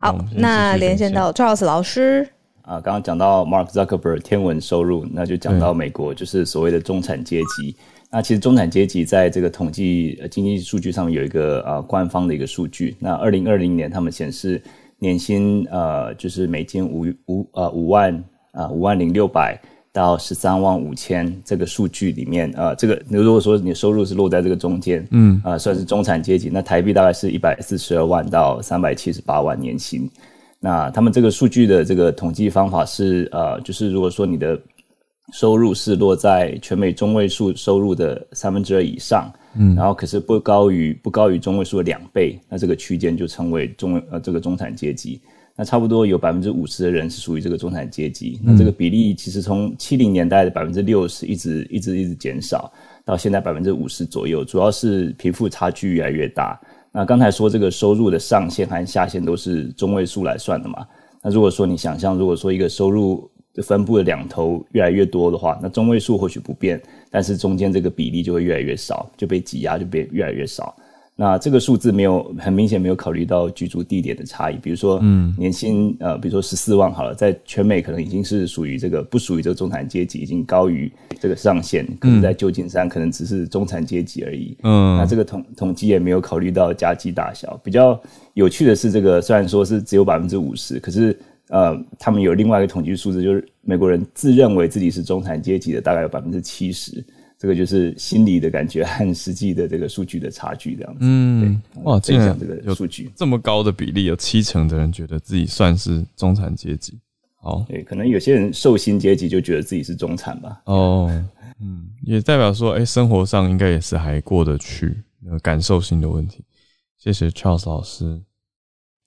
好，那连线到 Charles 老师。啊，刚刚讲到 Mark Zuckerberg 天文收入，那就讲到美国就是所谓的中产阶级。那其实中产阶级在这个统计经济数据上面有一个呃官方的一个数据。那二零二零年他们显示年薪呃就是每金五五呃五万啊五万零六百到十三万五千这个数据里面呃这个如果说你收入是落在这个中间，嗯啊、呃、算是中产阶级，那台币大概是一百四十二万到三百七十八万年薪。那他们这个数据的这个统计方法是呃就是如果说你的收入是落在全美中位数收入的三分之二以上，嗯，然后可是不高于不高于中位数的两倍，那这个区间就称为中呃这个中产阶级。那差不多有百分之五十的人是属于这个中产阶级。那这个比例其实从七零年代的百分之六十一直一直一直减少，到现在百分之五十左右，主要是贫富差距越来越大。那刚才说这个收入的上限和下限都是中位数来算的嘛？那如果说你想象，如果说一个收入分布的两头越来越多的话，那中位数或许不变，但是中间这个比例就会越来越少，就被挤压，就变越来越少。那这个数字没有很明显没有考虑到居住地点的差异，比如说，嗯，年薪呃，比如说十四万好了，在全美可能已经是属于这个不属于这个中产阶级，已经高于这个上限，可能在旧金山可能只是中产阶级而已。嗯，那这个统统计也没有考虑到家计大小。比较有趣的是，这个虽然说是只有百分之五十，可是。呃，他们有另外一个统计数字，就是美国人自认为自己是中产阶级的大概有百分之七十，这个就是心理的感觉和实际的这个数据的差距这样子。嗯，哇，这样这个数据这么高的比例，有七成的人觉得自己算是中产阶级。哦，对，可能有些人受薪阶级就觉得自己是中产吧。哦，嗯，也代表说，哎、欸，生活上应该也是还过得去，有感受性的问题。谢谢 Charles 老师。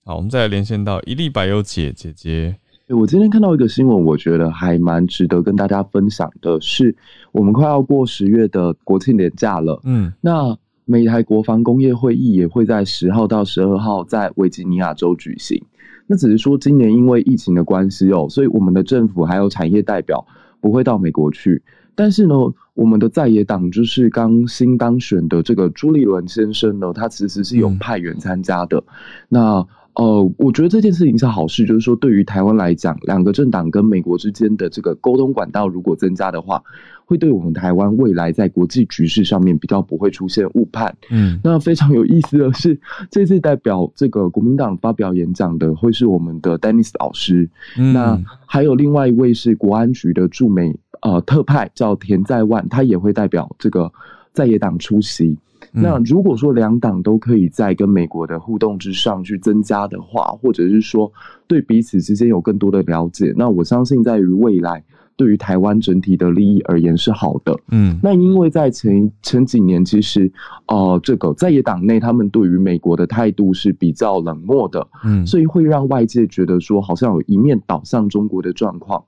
好，我们再来连线到一粒百忧解姐姐。我今天看到一个新闻，我觉得还蛮值得跟大家分享的是，我们快要过十月的国庆年假了。嗯，那美台国防工业会议也会在十号到十二号在维吉尼亚州举行。那只是说今年因为疫情的关系哦，所以我们的政府还有产业代表不会到美国去。但是呢，我们的在野党就是刚新当选的这个朱立伦先生呢，他其实是有派员参加的。嗯、那呃，我觉得这件事情是好事，就是说对于台湾来讲，两个政党跟美国之间的这个沟通管道如果增加的话，会对我们台湾未来在国际局势上面比较不会出现误判。嗯，那非常有意思的是，这次代表这个国民党发表演讲的会是我们的 Dennis 老师，嗯、那还有另外一位是国安局的驻美呃特派叫田在万，他也会代表这个在野党出席。那如果说两党都可以在跟美国的互动之上去增加的话，或者是说对彼此之间有更多的了解，那我相信在于未来对于台湾整体的利益而言是好的。嗯，那因为在前前几年，其实呃，这个在野党内他们对于美国的态度是比较冷漠的，嗯，所以会让外界觉得说好像有一面倒向中国的状况。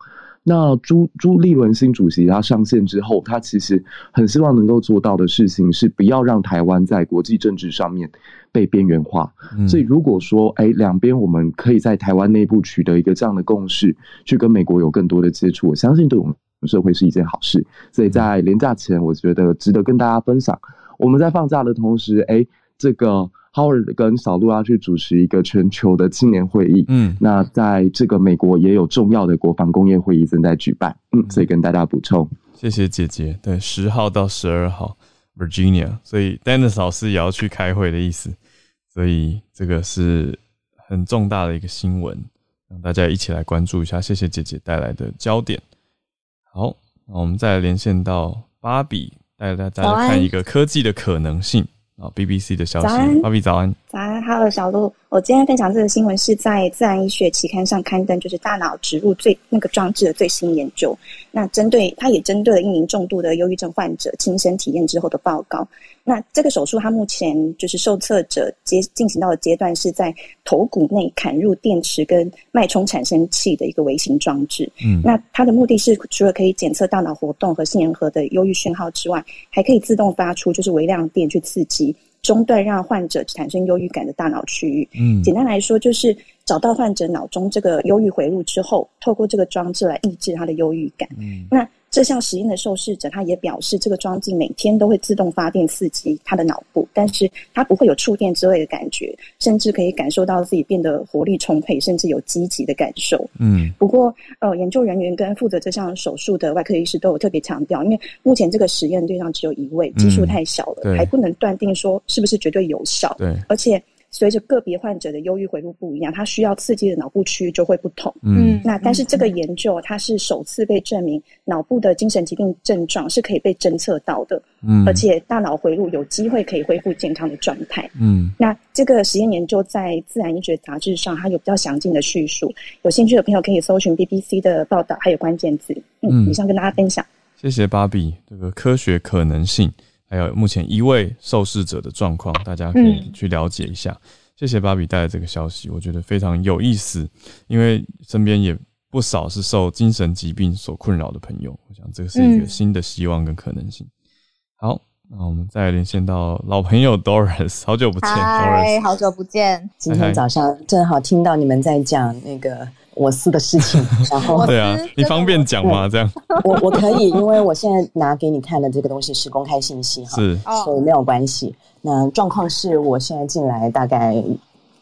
那朱朱立伦新主席他上线之后，他其实很希望能够做到的事情是不要让台湾在国际政治上面被边缘化。嗯、所以如果说，哎，两边我们可以在台湾内部取得一个这样的共识，去跟美国有更多的接触，我相信对我们社会是一件好事。所以在连假前，我觉得值得跟大家分享。我们在放假的同时，哎，这个。Howard 跟小路要去主持一个全球的青年会议。嗯，那在这个美国也有重要的国防工业会议正在举办。嗯，所以跟大家补充，谢谢姐姐。对，十号到十二号，Virginia，所以 Dennis 老师也要去开会的意思。所以这个是很重大的一个新闻，让大家一起来关注一下。谢谢姐姐带来的焦点。好，那我们再连线到芭比，带大家看一个科技的可能性。啊，BBC 的消息，芭比早安。早安，Hello，小鹿。我今天分享这个新闻是在《自然医学》期刊上刊登，就是大脑植入最那个装置的最新研究。那针对它也针对了一名重度的忧郁症患者亲身体验之后的报告。那这个手术，它目前就是受测者接进行到的阶段是在头骨内砍入电池跟脉冲产生器的一个微型装置。嗯，那它的目的是除了可以检测大脑活动和杏仁核的忧郁讯号之外，还可以自动发出就是微量电去刺激。中断让患者产生忧郁感的大脑区域。嗯，简单来说，就是找到患者脑中这个忧郁回路之后，透过这个装置来抑制他的忧郁感。嗯，那。这项实验的受试者，他也表示，这个装置每天都会自动发电刺激他的脑部，但是他不会有触电之类的感觉，甚至可以感受到自己变得活力充沛，甚至有积极的感受。嗯，不过，呃，研究人员跟负责这项手术的外科医师都有特别强调，因为目前这个实验对象只有一位，基数太小了，嗯，还不能断定说是不是绝对有效。对，而且。随着个别患者的忧郁回路不一样，他需要刺激的脑部区域就会不同。嗯，那但是这个研究它是首次被证明，脑部的精神疾病症状是可以被侦测到的。嗯，而且大脑回路有机会可以恢复健康的状态。嗯，那这个实验研究在《自然医学》杂志上，它有比较详尽的叙述。有兴趣的朋友可以搜寻 BBC 的报道，还有关键字。嗯，以上跟大家分享。谢谢芭比，这个科学可能性。还有目前一位受试者的状况，大家可以去了解一下。嗯、谢谢芭比带来这个消息，我觉得非常有意思，因为身边也不少是受精神疾病所困扰的朋友。我想这个是一个新的希望跟可能性。嗯、好，那我们再连线到老朋友 Doris，好久不见，Doris，好久不见。今天早上正好听到你们在讲那个。我司的事情，然后 对啊，你方便讲吗？这样我我可以，因为我现在拿给你看的这个东西是公开信息哈，是，所以没有关系。那状况是我现在进来大概。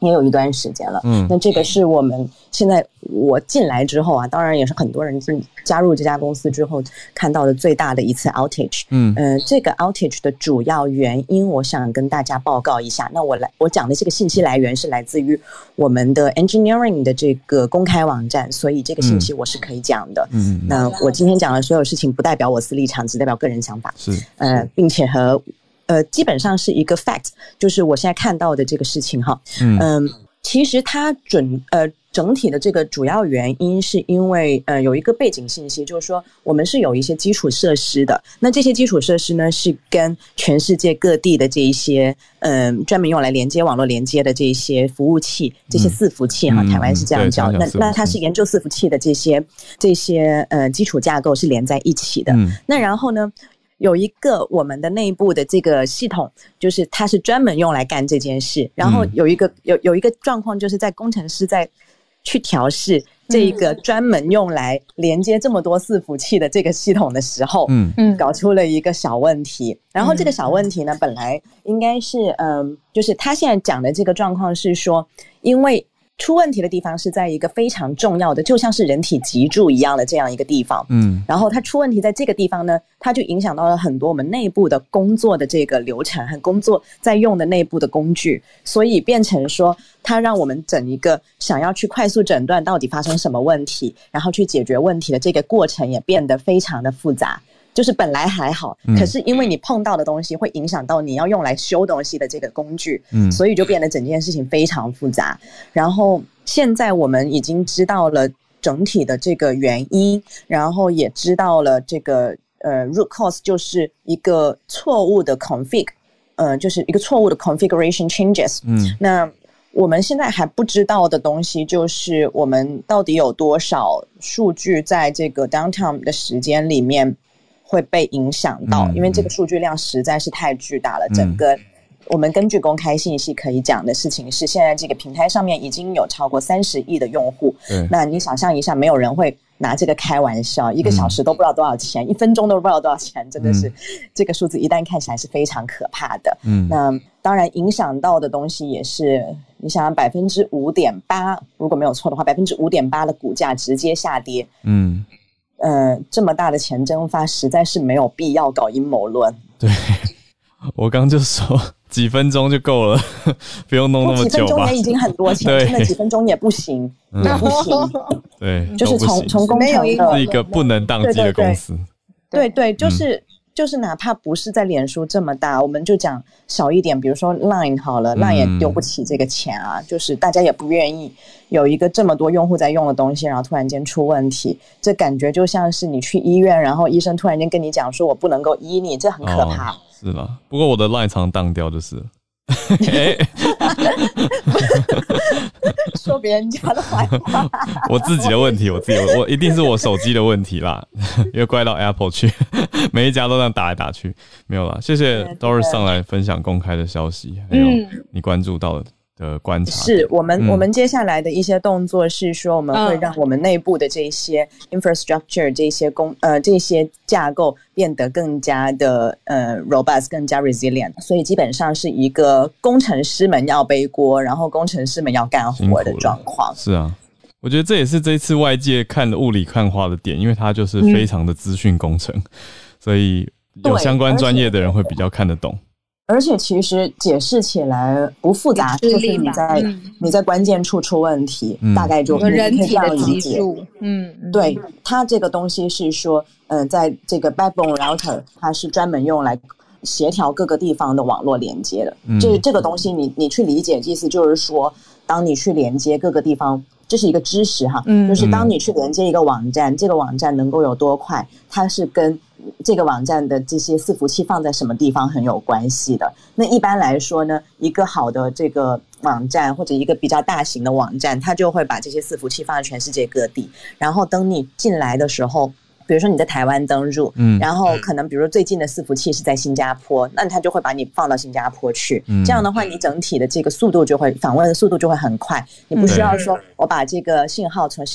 也有一段时间了，嗯，那这个是我们现在我进来之后啊，当然也是很多人进加入这家公司之后看到的最大的一次 outage，嗯嗯、呃，这个 outage 的主要原因，我想跟大家报告一下。那我来我讲的这个信息来源是来自于我们的 engineering 的这个公开网站，所以这个信息我是可以讲的。嗯，那我今天讲的所有事情不代表我私立场，只代表个人想法。是，呃，并且和。呃，基本上是一个 fact，就是我现在看到的这个事情哈。嗯，呃、其实它准呃整体的这个主要原因是因为呃有一个背景信息，就是说我们是有一些基础设施的。那这些基础设施呢，是跟全世界各地的这一些嗯、呃、专门用来连接网络连接的这些服务器，这些伺服器哈，嗯、台湾是这样叫。那那它是研究伺服器的这些这些呃基础架构是连在一起的。嗯、那然后呢？有一个我们的内部的这个系统，就是它是专门用来干这件事。然后有一个有有一个状况，就是在工程师在去调试这一个专门用来连接这么多伺服器的这个系统的时候，嗯嗯，搞出了一个小问题。然后这个小问题呢，本来应该是嗯，就是他现在讲的这个状况是说，因为。出问题的地方是在一个非常重要的，就像是人体脊柱一样的这样一个地方。嗯，然后它出问题在这个地方呢，它就影响到了很多我们内部的工作的这个流程和工作在用的内部的工具，所以变成说，它让我们整一个想要去快速诊断到底发生什么问题，然后去解决问题的这个过程也变得非常的复杂。就是本来还好，可是因为你碰到的东西会影响到你要用来修东西的这个工具，嗯，所以就变得整件事情非常复杂。然后现在我们已经知道了整体的这个原因，然后也知道了这个呃 root cause 就是一个错误的 config，呃，就是一个错误的 configuration changes。嗯，那我们现在还不知道的东西就是我们到底有多少数据在这个 downtime 的时间里面。会被影响到，因为这个数据量实在是太巨大了。嗯、整个我们根据公开信息可以讲的事情是，现在这个平台上面已经有超过三十亿的用户。嗯、那你想象一下，没有人会拿这个开玩笑，一个小时都不知道多少钱，嗯、一分钟都不知道多少钱，真的是、嗯、这个数字一旦看起来是非常可怕的。嗯，那当然影响到的东西也是，你想想百分之五点八，如果没有错的话，百分之五点八的股价直接下跌。嗯，呃，这么大的钱蒸发，实在是没有必要搞阴谋论。对，我刚就说几分钟就够了，不用弄那么久吧。几分钟也已经很多钱，真的几分钟也不行，那不行。对，就是从从工程的是一个不能当机的公司。对对，就是。就是哪怕不是在脸书这么大，我们就讲小一点，比如说 Line 好了，Line 也丢不起这个钱啊。嗯、就是大家也不愿意有一个这么多用户在用的东西，然后突然间出问题，这感觉就像是你去医院，然后医生突然间跟你讲说，我不能够医你，这很可怕。哦、是吗？不过我的 Line 常当掉就是。说别人家的坏话，我自己的问题，我自己我，我一定是我手机的问题啦，因为怪到 Apple 去，每一家都这样打来打去，没有啦。谢谢 Doris 上来分享公开的消息，还有你关注到的。的观察。是我们、嗯、我们接下来的一些动作是说，我们会让我们内部的这些 infrastructure 这些工呃这些架构变得更加的呃 robust 更加 resilient，所以基本上是一个工程师们要背锅，然后工程师们要干活的状况。是啊，我觉得这也是这一次外界看的雾里看花的点，因为它就是非常的资讯工程，嗯、所以有相关专业的人会比较看得懂。而且其实解释起来不复杂，就是你在、嗯、你在关键处出问题，嗯、大概就可以这样理解。嗯，对，它这个东西是说，呃，在这个 backbone router，它是专门用来协调各个地方的网络连接的。嗯、这这个东西你，你你去理解，意思就是说，当你去连接各个地方，这是一个知识哈，嗯、就是当你去连接一个网站，嗯、这个网站能够有多快，它是跟。这个网站的这些伺服器放在什么地方很有关系的。那一般来说呢，一个好的这个网站或者一个比较大型的网站，它就会把这些伺服器放在全世界各地。然后等你进来的时候，比如说你在台湾登入，嗯，然后可能比如说最近的伺服器是在新加坡，那它就会把你放到新加坡去。这样的话，你整体的这个速度就会访问的速度就会很快。你不需要说我把这个信号从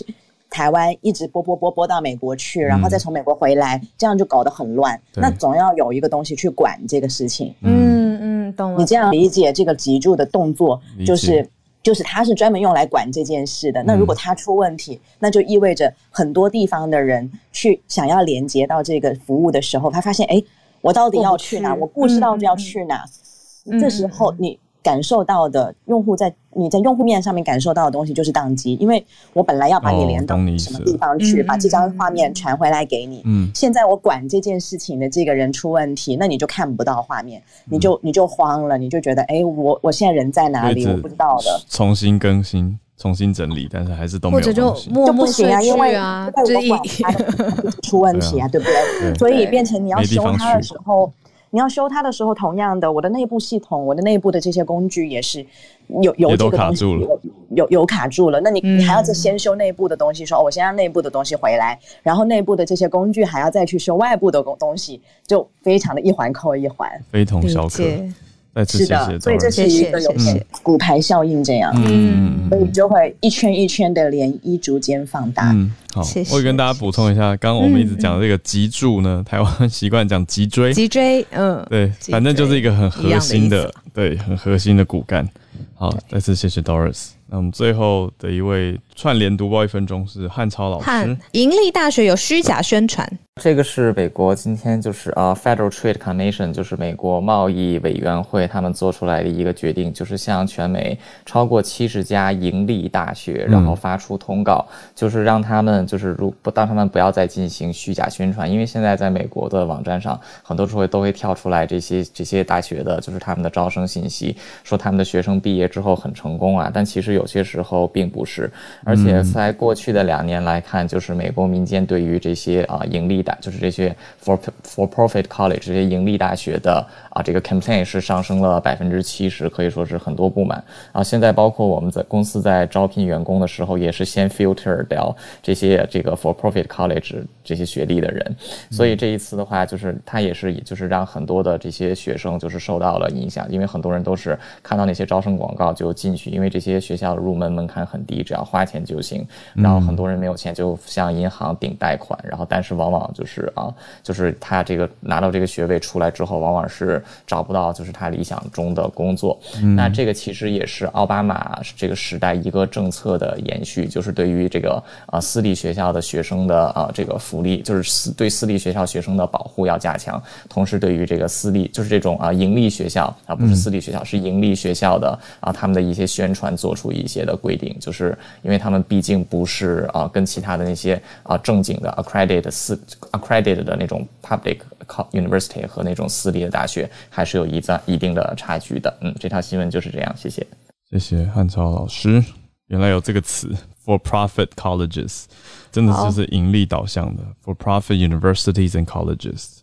台湾一直播播播播到美国去，然后再从美国回来，嗯、这样就搞得很乱。那总要有一个东西去管这个事情。嗯嗯，懂了。你这样理解这个脊柱的动作，就是就是它是专门用来管这件事的。那如果它出问题，嗯、那就意味着很多地方的人去想要连接到这个服务的时候，他发现，哎，我到底要去哪？我不知道要去哪。嗯、这时候你。感受到的用户在你在用户面上面感受到的东西就是宕机，因为我本来要把你连到什么地方去，哦、把这张画面传回来给你。嗯，现在我管这件事情的这个人出问题，那你就看不到画面，你就你就慌了，你就觉得哎，我我现在人在哪里？我不知道的。重新更新，重新整理，但是还是都没有。或者就默默就不行啊，因为啊，这一出问题啊，对不对？对所以变成你要修它的时候。你要修它的时候，同样的，我的内部系统，我的内部的这些工具也是有有这个东西有有有卡住了。那你你还要再先修内部的东西，说、哦、我先让内部的东西回来，然后内部的这些工具还要再去修外部的东西，就非常的一环扣一环，非同小可。是的，所以这是一个有骨牌效应这样，嗯，所以就会一圈一圈的涟漪逐渐放大。嗯，好，我也跟大家补充一下，刚刚我们一直讲的这个脊柱呢，台湾 习惯讲脊椎，脊椎，嗯，对，反正就是一个很核心的，对，很核心的骨干。好，再次谢谢 Doris。那我们最后的一位串联读报一分钟是汉超老师。盈利大学有虚假宣传。这个是美国今天就是啊、uh,，Federal Trade Commission 就是美国贸易委员会他们做出来的一个决定，就是向全美超过七十家盈利大学，然后发出通告，嗯、就是让他们就是如不当他们不要再进行虚假宣传，因为现在在美国的网站上，很多时候都会跳出来这些这些大学的就是他们的招生信息，说他们的学生毕业之后很成功啊，但其实有些时候并不是，而且在过去的两年来看，就是美国民间对于这些啊盈利大就是这些 for for profit college 这些盈利大学的啊，这个 complaint 是上升了百分之七十，可以说是很多不满。啊，现在包括我们在公司在招聘员工的时候，也是先 filter 掉这些这个 for profit college 这些学历的人。所以这一次的话，就是他也是就是让很多的这些学生就是受到了影响，因为很多人都是看到那些招生广告就进去，因为这些学校入门门槛很低，只要花钱。就行。然后很多人没有钱，就向银行顶贷款，然后但是往往就是啊，就是他这个拿到这个学位出来之后，往往是找不到就是他理想中的工作。嗯、那这个其实也是奥巴马这个时代一个政策的延续，就是对于这个啊私立学校的学生的啊这个福利，就是私对私立学校学生的保护要加强，同时对于这个私立就是这种啊盈利学校啊不是私立学校、嗯、是盈利学校的啊他们的一些宣传做出一些的规定，就是因为他们毕竟不是啊跟其他的那些啊正经的 accredited 私 accredited 的那种 public university 和那种私立的大学还是有一在一定的差距的。嗯，这条新闻就是这样。谢谢，谢谢汉超老师。原来有这个词 for profit colleges，真的就是盈利导向的 for profit universities and colleges。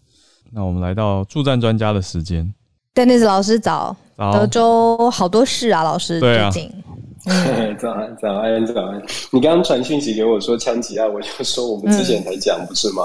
那我们来到助战专家的时间，Dennis 老师早，德州好多事啊，老师最近。早安，早安，早安！你刚刚传讯息给我说枪击案，我就说我们之前才讲不是吗？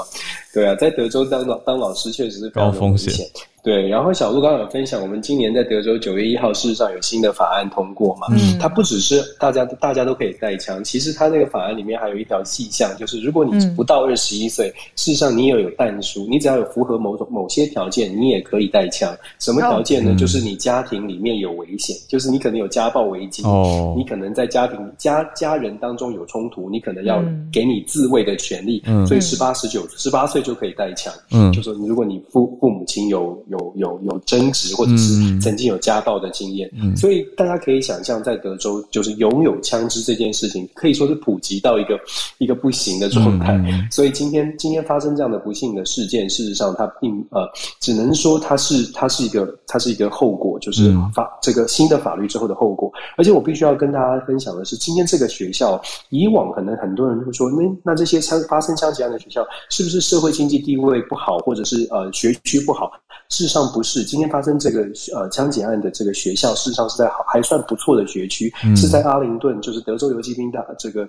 对啊，在德州当老当老师确实是非常高风险。对，然后小鹿刚刚有分享，我们今年在德州九月一号，事实上有新的法案通过嘛？嗯，它不只是大家大家都可以带枪，其实它那个法案里面还有一条细项，就是如果你不到二十一岁，事实上你也有弹书，你只要有符合某种某些条件，你也可以带枪。什么条件呢？就是你家庭里面有危险，就是你可能有家暴危机，哦，你可能在家庭家家人当中有冲突，你可能要给你自卫的权利。嗯，所以十八、十九、十八岁就可以带枪。嗯，就说如果你父父母亲有。有有有争执，或者是曾经有家暴的经验，嗯，所以大家可以想象，在德州，就是拥有枪支这件事情，可以说是普及到一个一个不行的状态。嗯，所以今天今天发生这样的不幸的事件，事实上它并呃，只能说它是它是一个它是一个后果，就是法这个新的法律之后的后果。而且我必须要跟大家分享的是，今天这个学校，以往可能很多人会说，那那这些枪发生枪击案的学校，是不是社会经济地位不好，或者是呃学区不好？事实上不是，今天发生这个呃枪击案的这个学校，事实上是在好还算不错的学区，嗯、是在阿灵顿，就是德州游骑兵的这个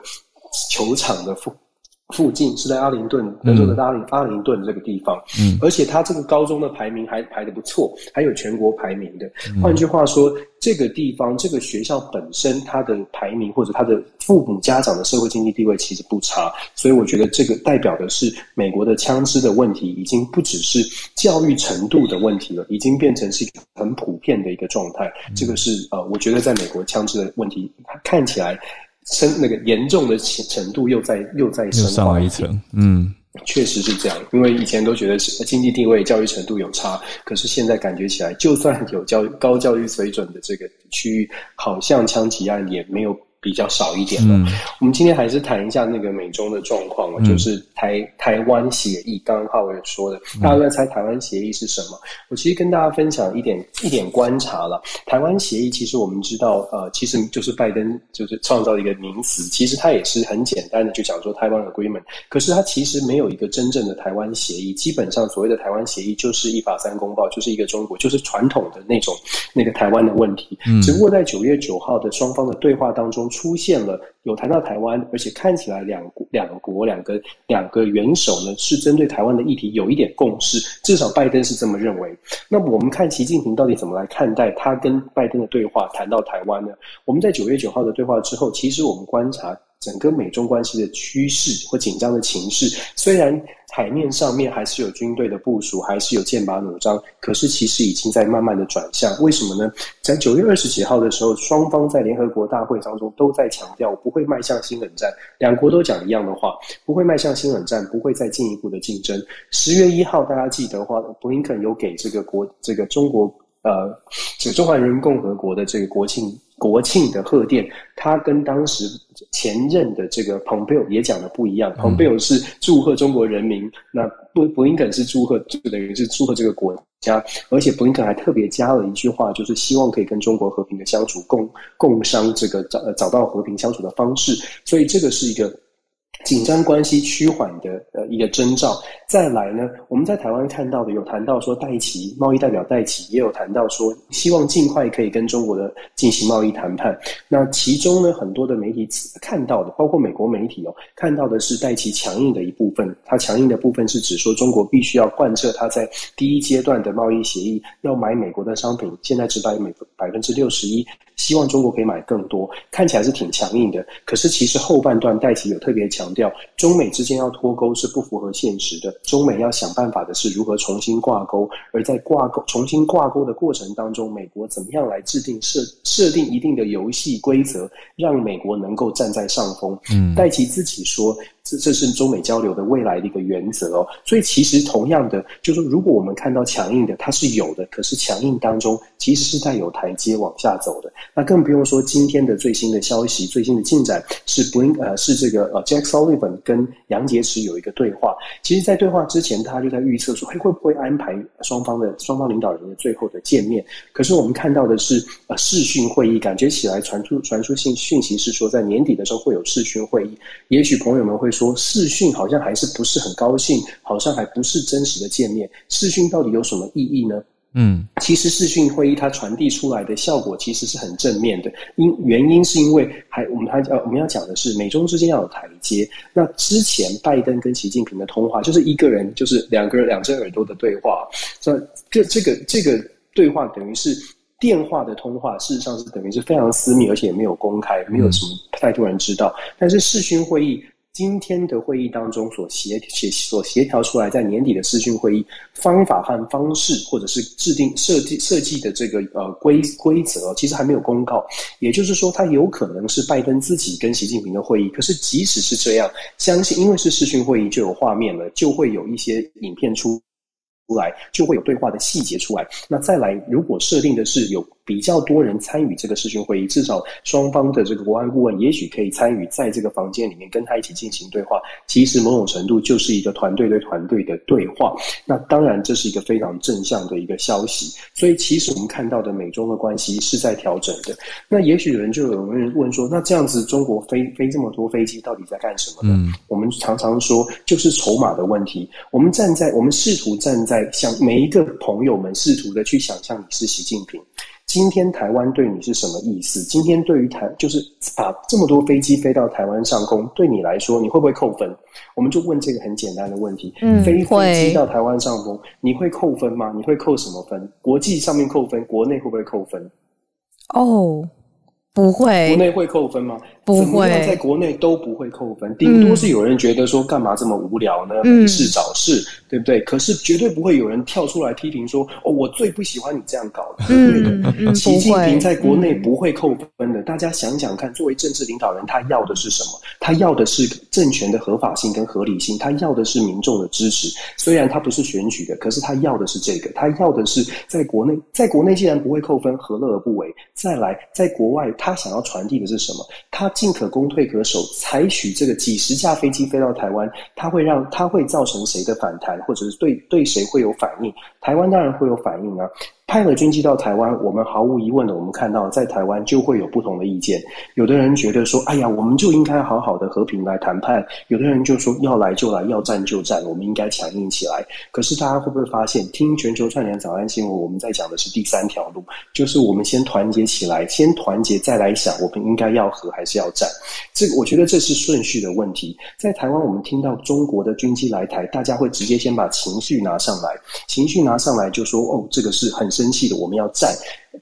球场的附附近，是在阿灵顿，德州的阿灵、嗯、阿灵顿这个地方。嗯，而且他这个高中的排名还排的不错，还有全国排名的。嗯、换句话说。这个地方，这个学校本身，它的排名或者他的父母家长的社会经济地位其实不差，所以我觉得这个代表的是美国的枪支的问题，已经不只是教育程度的问题了，已经变成是一个很普遍的一个状态。这个是呃，我觉得在美国枪支的问题，它看起来深那个严重的程度又在又在升上了一层，嗯。确实是这样，因为以前都觉得是经济地位、教育程度有差，可是现在感觉起来，就算有教高教育水准的这个区域，好像枪击案也没有。比较少一点了。嗯、我们今天还是谈一下那个美中的状况，嗯、就是台台湾协议。刚刚浩伟说的，大家在猜台湾协议是什么？嗯、我其实跟大家分享一点一点观察了。台湾协议其实我们知道，呃，其实就是拜登就是创造一个名词，其实它也是很简单的，就讲说台湾 agreement。可是它其实没有一个真正的台湾协议。基本上所谓的台湾协议就是一法三公报，就是一个中国，就是传统的那种那个台湾的问题。嗯、只不过在九月九号的双方的对话当中。出现了有谈到台湾，而且看起来两两国两个两个元首呢是针对台湾的议题有一点共识，至少拜登是这么认为。那么我们看习近平到底怎么来看待他跟拜登的对话谈到台湾呢？我们在九月九号的对话之后，其实我们观察整个美中关系的趋势或紧张的情势，虽然。海面上面还是有军队的部署，还是有剑拔弩张，可是其实已经在慢慢的转向。为什么呢？在九月二十几号的时候，双方在联合国大会当中都在强调不会迈向新冷战，两国都讲一样的话，不会迈向新冷战，不会再进一步的竞争。十月一号，大家记得话，布林肯有给这个国这个中国呃，这个中华人民共和国的这个国庆。国庆的贺电，他跟当时前任的这个蓬佩奥也讲的不一样。蓬佩奥是祝贺中国人民，那布布林肯是祝贺，就等于是祝贺这个国家。而且布林肯还特别加了一句话，就是希望可以跟中国和平的相处，共共商这个找找到和平相处的方式。所以这个是一个紧张关系趋缓的呃一个征兆。再来呢，我们在台湾看到的有谈到说戴奇贸易代表戴奇也有谈到说，希望尽快可以跟中国的进行贸易谈判。那其中呢，很多的媒体看到的，包括美国媒体哦，看到的是戴奇强硬的一部分。他强硬的部分是指说，中国必须要贯彻他在第一阶段的贸易协议，要买美国的商品，现在只买美百分之六十一。希望中国可以买更多，看起来是挺强硬的。可是其实后半段戴奇有特别强调，中美之间要脱钩是不符合现实的。中美要想办法的是如何重新挂钩，而在挂钩、重新挂钩的过程当中，美国怎么样来制定设设定一定的游戏规则，让美国能够站在上风。嗯，戴琪自己说。这这是中美交流的未来的一个原则哦，所以其实同样的，就是如果我们看到强硬的，它是有的，可是强硬当中其实是在有台阶往下走的。那更不用说今天的最新的消息、最新的进展是不呃是这个呃 Jack Sullivan 跟杨洁篪有一个对话。其实，在对话之前，他就在预测说，会会不会安排双方的双方领导人的最后的见面？可是我们看到的是呃视讯会议，感觉起来传出传出信讯息是说在年底的时候会有视讯会议。也许朋友们会。说视讯好像还是不是很高兴，好像还不是真实的见面。视讯到底有什么意义呢？嗯，其实视讯会议它传递出来的效果其实是很正面的。因原因是因为还我们还呃我们要讲的是美中之间要有台阶。那之前拜登跟习近平的通话就是一个人就是两个人两只耳朵的对话。这这这个这个对话等于是电话的通话，事实上是等于是非常私密，而且也没有公开，没有什么太多人知道。但是视讯会议。今天的会议当中所协协所协调出来，在年底的视讯会议方法和方式，或者是制定设计设计的这个呃规规则，其实还没有公告。也就是说，它有可能是拜登自己跟习近平的会议。可是即使是这样，相信因为是视讯会议，就有画面了，就会有一些影片出出来，就会有对话的细节出来。那再来，如果设定的是有。比较多人参与这个视讯会议，至少双方的这个国安顾问也许可以参与，在这个房间里面跟他一起进行对话。其实某种程度就是一个团队对团队的对话。那当然这是一个非常正向的一个消息。所以其实我们看到的美中的关系是在调整的。那也许有人就有人问说，那这样子中国飞飞这么多飞机到底在干什么呢？嗯，我们常常说就是筹码的问题。我们站在我们试图站在想每一个朋友们试图的去想象你是习近平。今天台湾对你是什么意思？今天对于台就是把这么多飞机飞到台湾上空，对你来说你会不会扣分？我们就问这个很简单的问题：嗯，飞飞机到台湾上空，你会扣分吗？你会扣什么分？国际上面扣分，国内会不会扣分？哦，不会。国内会扣分吗？不会，在国内都不会扣分，顶多是有人觉得说干嘛这么无聊呢？没事找事，嗯、对不对？可是绝对不会有人跳出来批评说：“哦，我最不喜欢你这样搞的。嗯”对不对？习近平在国内不会扣分的。大家想想看，作为政治领导人，他要的是什么？他要的是政权的合法性跟合理性，他要的是民众的支持。虽然他不是选举的，可是他要的是这个，他要的是在国内，在国内既然不会扣分，何乐而不为？再来，在国外，他想要传递的是什么？他。进可攻，退可守。采取这个几十架飞机飞到台湾，它会让它会造成谁的反弹，或者是对对谁会有反应？台湾当然会有反应啊。派了军机到台湾，我们毫无疑问的，我们看到在台湾就会有不同的意见。有的人觉得说：“哎呀，我们就应该好好的和平来谈判。”有的人就说：“要来就来，要战就战，我们应该强硬起来。”可是大家会不会发现，听全球串联早安新闻，我们在讲的是第三条路，就是我们先团结起来，先团结再来想，我们应该要和还是要战？这个我觉得这是顺序的问题。在台湾，我们听到中国的军机来台，大家会直接先把情绪拿上来，情绪拿上来就说：“哦，这个是很。”生气的，我们要战，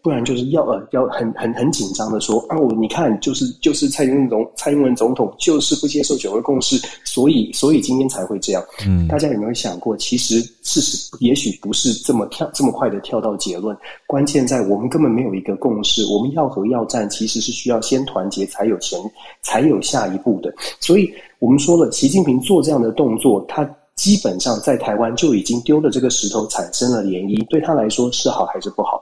不然就是要呃要很很很紧张的说啊，我你看就是就是蔡英文总蔡英文总统就是不接受九二共识，所以所以今天才会这样。嗯，大家有没有想过，其实事实也许不是这么跳这么快的跳到结论，关键在我们根本没有一个共识，我们要和要战其实是需要先团结才有前才有下一步的。所以我们说了，习近平做这样的动作，他。基本上在台湾就已经丢了这个石头，产生了涟漪。对他来说是好还是不好？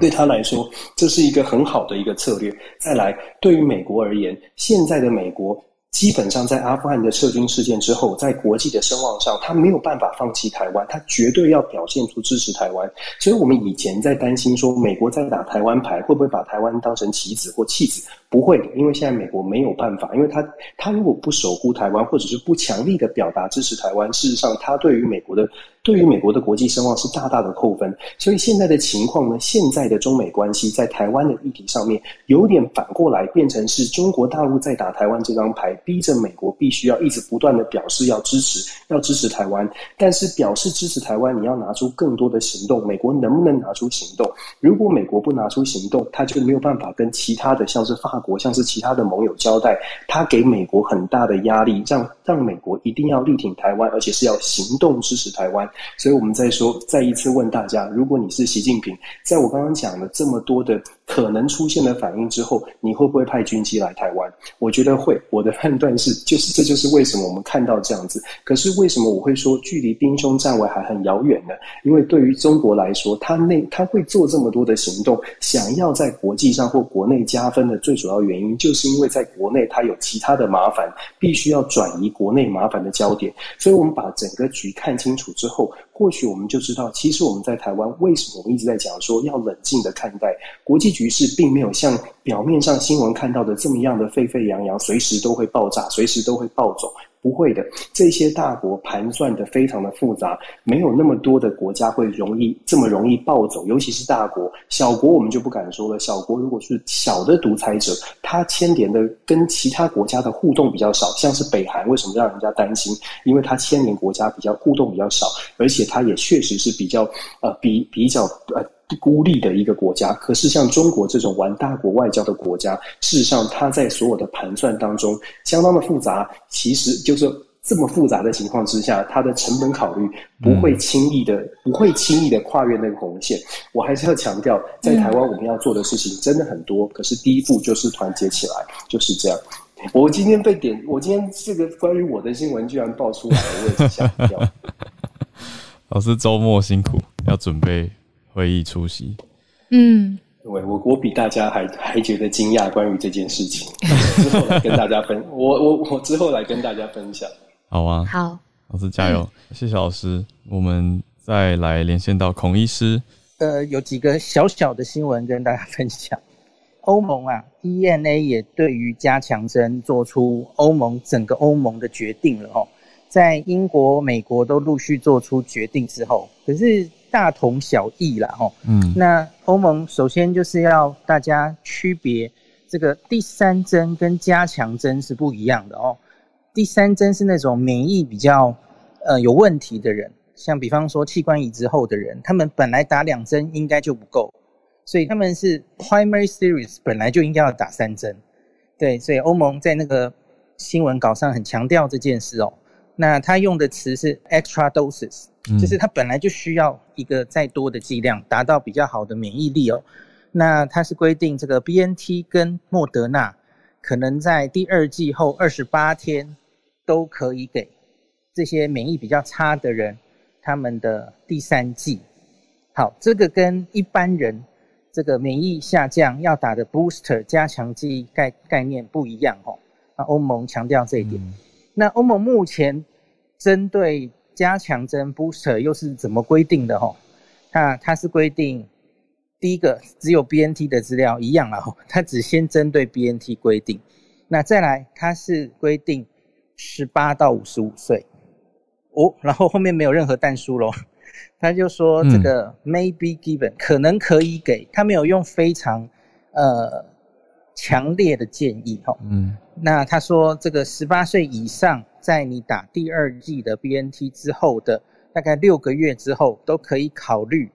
对他来说，这是一个很好的一个策略。再来，对于美国而言，现在的美国基本上，在阿富汗的撤军事件之后，在国际的声望上，他没有办法放弃台湾，他绝对要表现出支持台湾。所以，我们以前在担心说，美国在打台湾牌，会不会把台湾当成棋子或弃子？不会的，因为现在美国没有办法，因为他他如果不守护台湾，或者是不强力的表达支持台湾，事实上，他对于美国的对于美国的国际声望是大大的扣分。所以现在的情况呢，现在的中美关系在台湾的议题上面，有点反过来变成是中国大陆在打台湾这张牌，逼着美国必须要一直不断的表示要支持，要支持台湾。但是表示支持台湾，你要拿出更多的行动，美国能不能拿出行动？如果美国不拿出行动，他就没有办法跟其他的像是法。国像是其他的盟友交代，他给美国很大的压力，让让美国一定要力挺台湾，而且是要行动支持台湾。所以我们再说，再一次问大家：如果你是习近平，在我刚刚讲了这么多的可能出现的反应之后，你会不会派军机来台湾？我觉得会。我的判断是，就是这就是为什么我们看到这样子。可是为什么我会说距离兵凶战危还很遥远呢？因为对于中国来说，他内他会做这么多的行动，想要在国际上或国内加分的最主要原因，就是因为在国内他有其他的麻烦，必须要转移国内麻烦的焦点。所以我们把整个局看清楚之后，或许我们就知道，其实我们在台湾为什么我们一直在讲说要冷静的看待国际局势，并没有像表面上新闻看到的这么样的沸沸扬扬，随时都会爆炸，随时都会暴走。不会的，这些大国盘算的非常的复杂，没有那么多的国家会容易这么容易暴走，尤其是大国，小国我们就不敢说了。小国如果是小的独裁者，他牵连的跟其他国家的互动比较少，像是北韩，为什么让人家担心？因为他牵连国家比较互动比较少，而且他也确实是比较呃比比较呃。孤立的一个国家，可是像中国这种玩大国外交的国家，事实上它在所有的盘算当中相当的复杂。其实就是这么复杂的情况之下，它的成本考虑不会轻易的，不会轻易的跨越那个红线。我还是要强调，在台湾我们要做的事情真的很多，可是第一步就是团结起来，就是这样。我今天被点，我今天这个关于我的新闻居然爆出来了，我也是吓一跳。老师周末辛苦，要准备。会议出席，嗯，我我我比大家还还觉得惊讶，关于这件事情，之后来跟大家分，我我我之后来跟大家分享。好啊，好，老师加油，嗯、谢谢老师。我们再来连线到孔医师，呃，有几个小小的新闻跟大家分享。欧盟啊，EMA 也对于加强针做出欧盟整个欧盟的决定了哦，在英国、美国都陆续做出决定之后，可是。大同小异啦，吼，嗯，那欧盟首先就是要大家区别这个第三针跟加强针是不一样的哦。第三针是那种免疫比较呃有问题的人，像比方说器官移植后的人，他们本来打两针应该就不够，所以他们是 primary series 本来就应该要打三针，对，所以欧盟在那个新闻稿上很强调这件事哦。那他用的词是 extra doses。就是他本来就需要一个再多的剂量，达到比较好的免疫力哦。那它是规定这个 BNT 跟莫德纳可能在第二剂后二十八天都可以给这些免疫比较差的人他们的第三剂。好，这个跟一般人这个免疫下降要打的 booster 加强剂概概念不一样哦。那欧盟强调这一点。那欧盟目前针对加强针 booster 又是怎么规定的吼？那它是规定第一个只有 BNT 的资料一样啊，它只先针对 BNT 规定。那再来它是规定十八到五十五岁哦，然后后面没有任何但书咯，他就说这个 may be given、嗯、可能可以给，他没有用非常呃强烈的建议哈。嗯，那他说这个十八岁以上。在你打第二剂的 BNT 之后的大概六个月之后，都可以考虑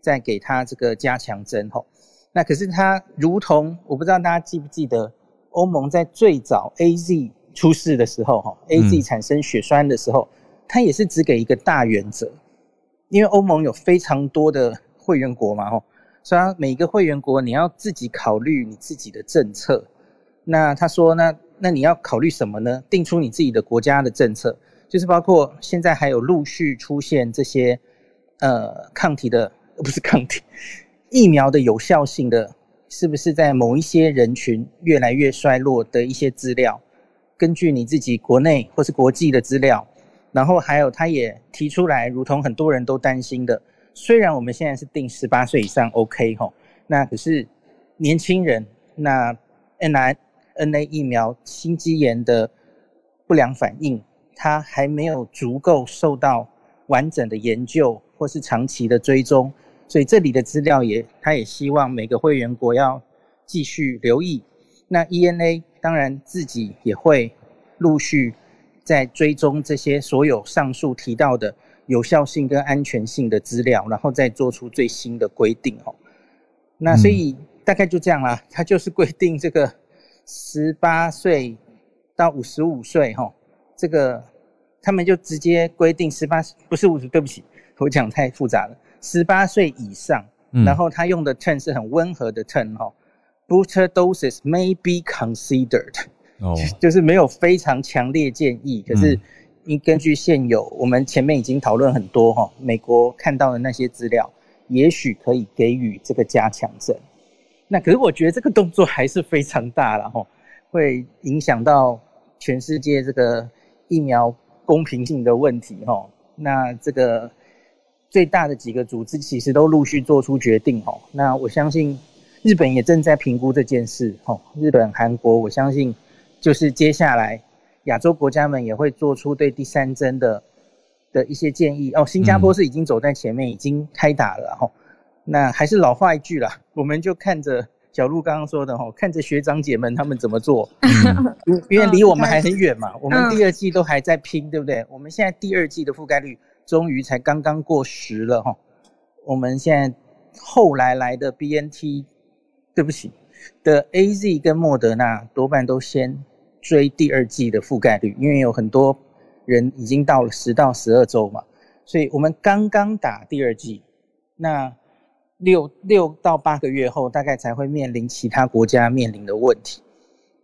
再给他这个加强针哈。那可是他如同我不知道大家记不记得，欧盟在最早 AZ 出事的时候哈，AZ 产生血栓的时候，他也是只给一个大原则，因为欧盟有非常多的会员国嘛吼，所以每个会员国你要自己考虑你自己的政策。那他说那。那你要考虑什么呢？定出你自己的国家的政策，就是包括现在还有陆续出现这些呃抗体的，不是抗体，疫苗的有效性的，是不是在某一些人群越来越衰落的一些资料？根据你自己国内或是国际的资料，然后还有他也提出来，如同很多人都担心的，虽然我们现在是定十八岁以上 OK 吼，那可是年轻人那 N I N A 疫苗心肌炎的不良反应，它还没有足够受到完整的研究或是长期的追踪，所以这里的资料也，他也希望每个会员国要继续留意。那 E N A 当然自己也会陆续在追踪这些所有上述提到的有效性跟安全性的资料，然后再做出最新的规定哦。那所以大概就这样啦，它就是规定这个十八岁到五十五岁哈，这个他们就直接规定十八不是五十，对不起，我讲太复杂了，十八岁以上，然后他用的 term 是很温和的 term 哈。Booster doses may be considered，哦，就是没有非常强烈建议，可是应根据现有我们前面已经讨论很多哈，美国看到的那些资料，也许可以给予这个加强针。那可是我觉得这个动作还是非常大了哈，会影响到全世界这个疫苗公平性的问题哈。那这个最大的几个组织其实都陆续做出决定哈。那我相信。日本也正在评估这件事，吼，日本、韩国，我相信就是接下来亚洲国家们也会做出对第三针的的一些建议。哦，新加坡是已经走在前面，已经开打了，吼。那还是老话一句啦，我们就看着小鹿刚刚说的，吼，看着学长姐们他们怎么做，因 因为离我们还很远嘛。我们第二季都还在拼，对不对？我们现在第二季的覆盖率终于才刚刚过十了，吼。我们现在后来来的 BNT。对不起，的 AZ 跟莫德纳多半都先追第二季的覆盖率，因为有很多人已经到了十到十二周嘛，所以我们刚刚打第二季，那六六到八个月后，大概才会面临其他国家面临的问题。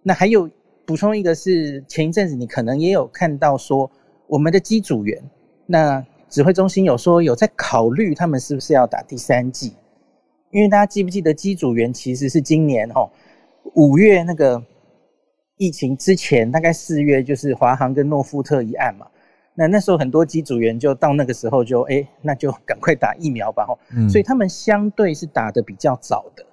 那还有补充一个是，前一阵子你可能也有看到说，我们的机组员，那指挥中心有说有在考虑他们是不是要打第三季。因为大家记不记得机组员其实是今年哈五月那个疫情之前，大概四月就是华航跟诺富特一案嘛。那那时候很多机组员就到那个时候就哎，那就赶快打疫苗吧哈。所以他们相对是打得比较早的，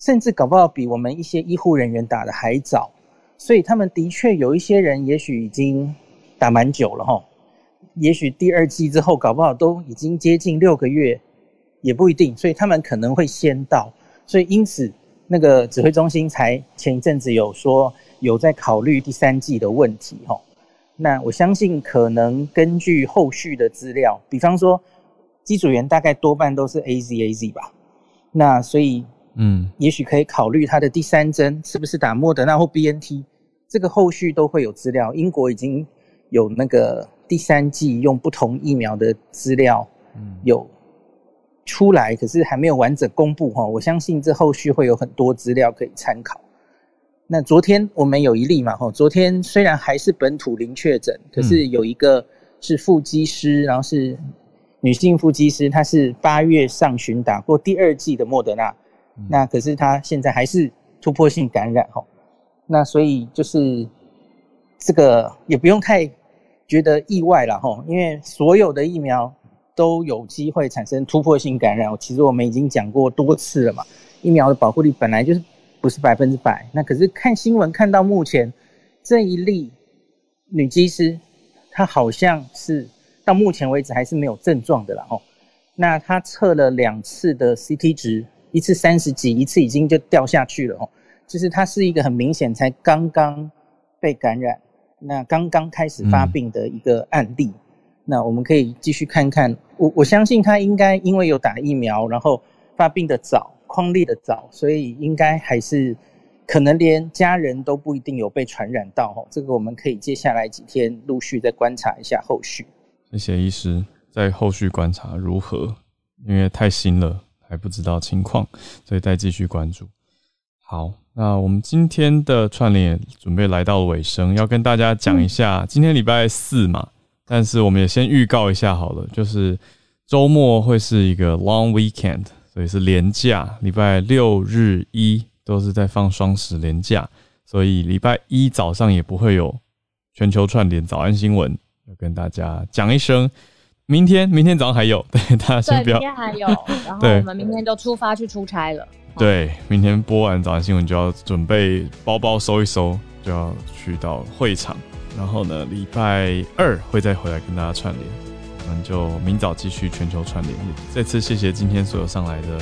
甚至搞不好比我们一些医护人员打得还早。所以他们的确有一些人也许已经打蛮久了哈，也许第二季之后搞不好都已经接近六个月。也不一定，所以他们可能会先到，所以因此那个指挥中心才前一阵子有说有在考虑第三季的问题哈。那我相信可能根据后续的资料，比方说机组员大概多半都是 AZ AZ 吧，那所以嗯，也许可以考虑他的第三针是不是打莫德纳或 BNT，这个后续都会有资料。英国已经有那个第三季用不同疫苗的资料，嗯，有。出来，可是还没有完整公布哈。我相信这后续会有很多资料可以参考。那昨天我们有一例嘛吼，昨天虽然还是本土零确诊，可是有一个是腹肌师，然后是女性腹肌师，她是八月上旬打过第二剂的莫德纳，那可是她现在还是突破性感染哈。那所以就是这个也不用太觉得意外了哈，因为所有的疫苗。都有机会产生突破性感染。其实我们已经讲过多次了嘛，疫苗的保护力本来就是不是百分之百。那可是看新闻看到目前这一例女技师，她好像是到目前为止还是没有症状的啦。哦，那她测了两次的 CT 值，一次三十几，一次已经就掉下去了。哦，就是她是一个很明显才刚刚被感染，那刚刚开始发病的一个案例。那我们可以继续看看，我我相信他应该因为有打疫苗，然后发病的早，匡列的早，所以应该还是可能连家人都不一定有被传染到哦。这个我们可以接下来几天陆续再观察一下后续。谢谢医师，在后续观察如何，因为太新了还不知道情况，所以再继续关注。好，那我们今天的串联准备来到了尾声，要跟大家讲一下，嗯、今天礼拜四嘛。但是我们也先预告一下好了，就是周末会是一个 long weekend，所以是连假，礼拜六日一都是在放双十连假，所以礼拜一早上也不会有全球串联早安新闻，要跟大家讲一声。明天，明天早上还有，对大家先不要。明天还有，然后我们明天就出发去出差了。对，明天播完早安新闻就要准备包包收一收，就要去到会场。然后呢，礼拜二会再回来跟大家串联。我们就明早继续全球串联。再次谢谢今天所有上来的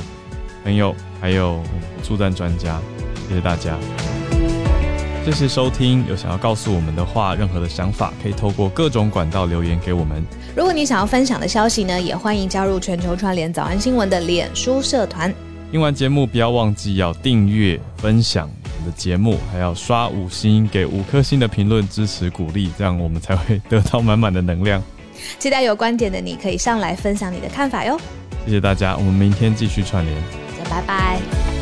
朋友，还有助战专家，谢谢大家。谢谢收听，有想要告诉我们的话，任何的想法可以透过各种管道留言给我们。如果你想要分享的消息呢，也欢迎加入全球串联早安新闻的脸书社团。听完节目不要忘记要订阅、分享我们的节目，还要刷五星给五颗星的评论支持鼓励，这样我们才会得到满满的能量。期待有观点的你可以上来分享你的看法哟。谢谢大家，我们明天继续串联，再拜拜。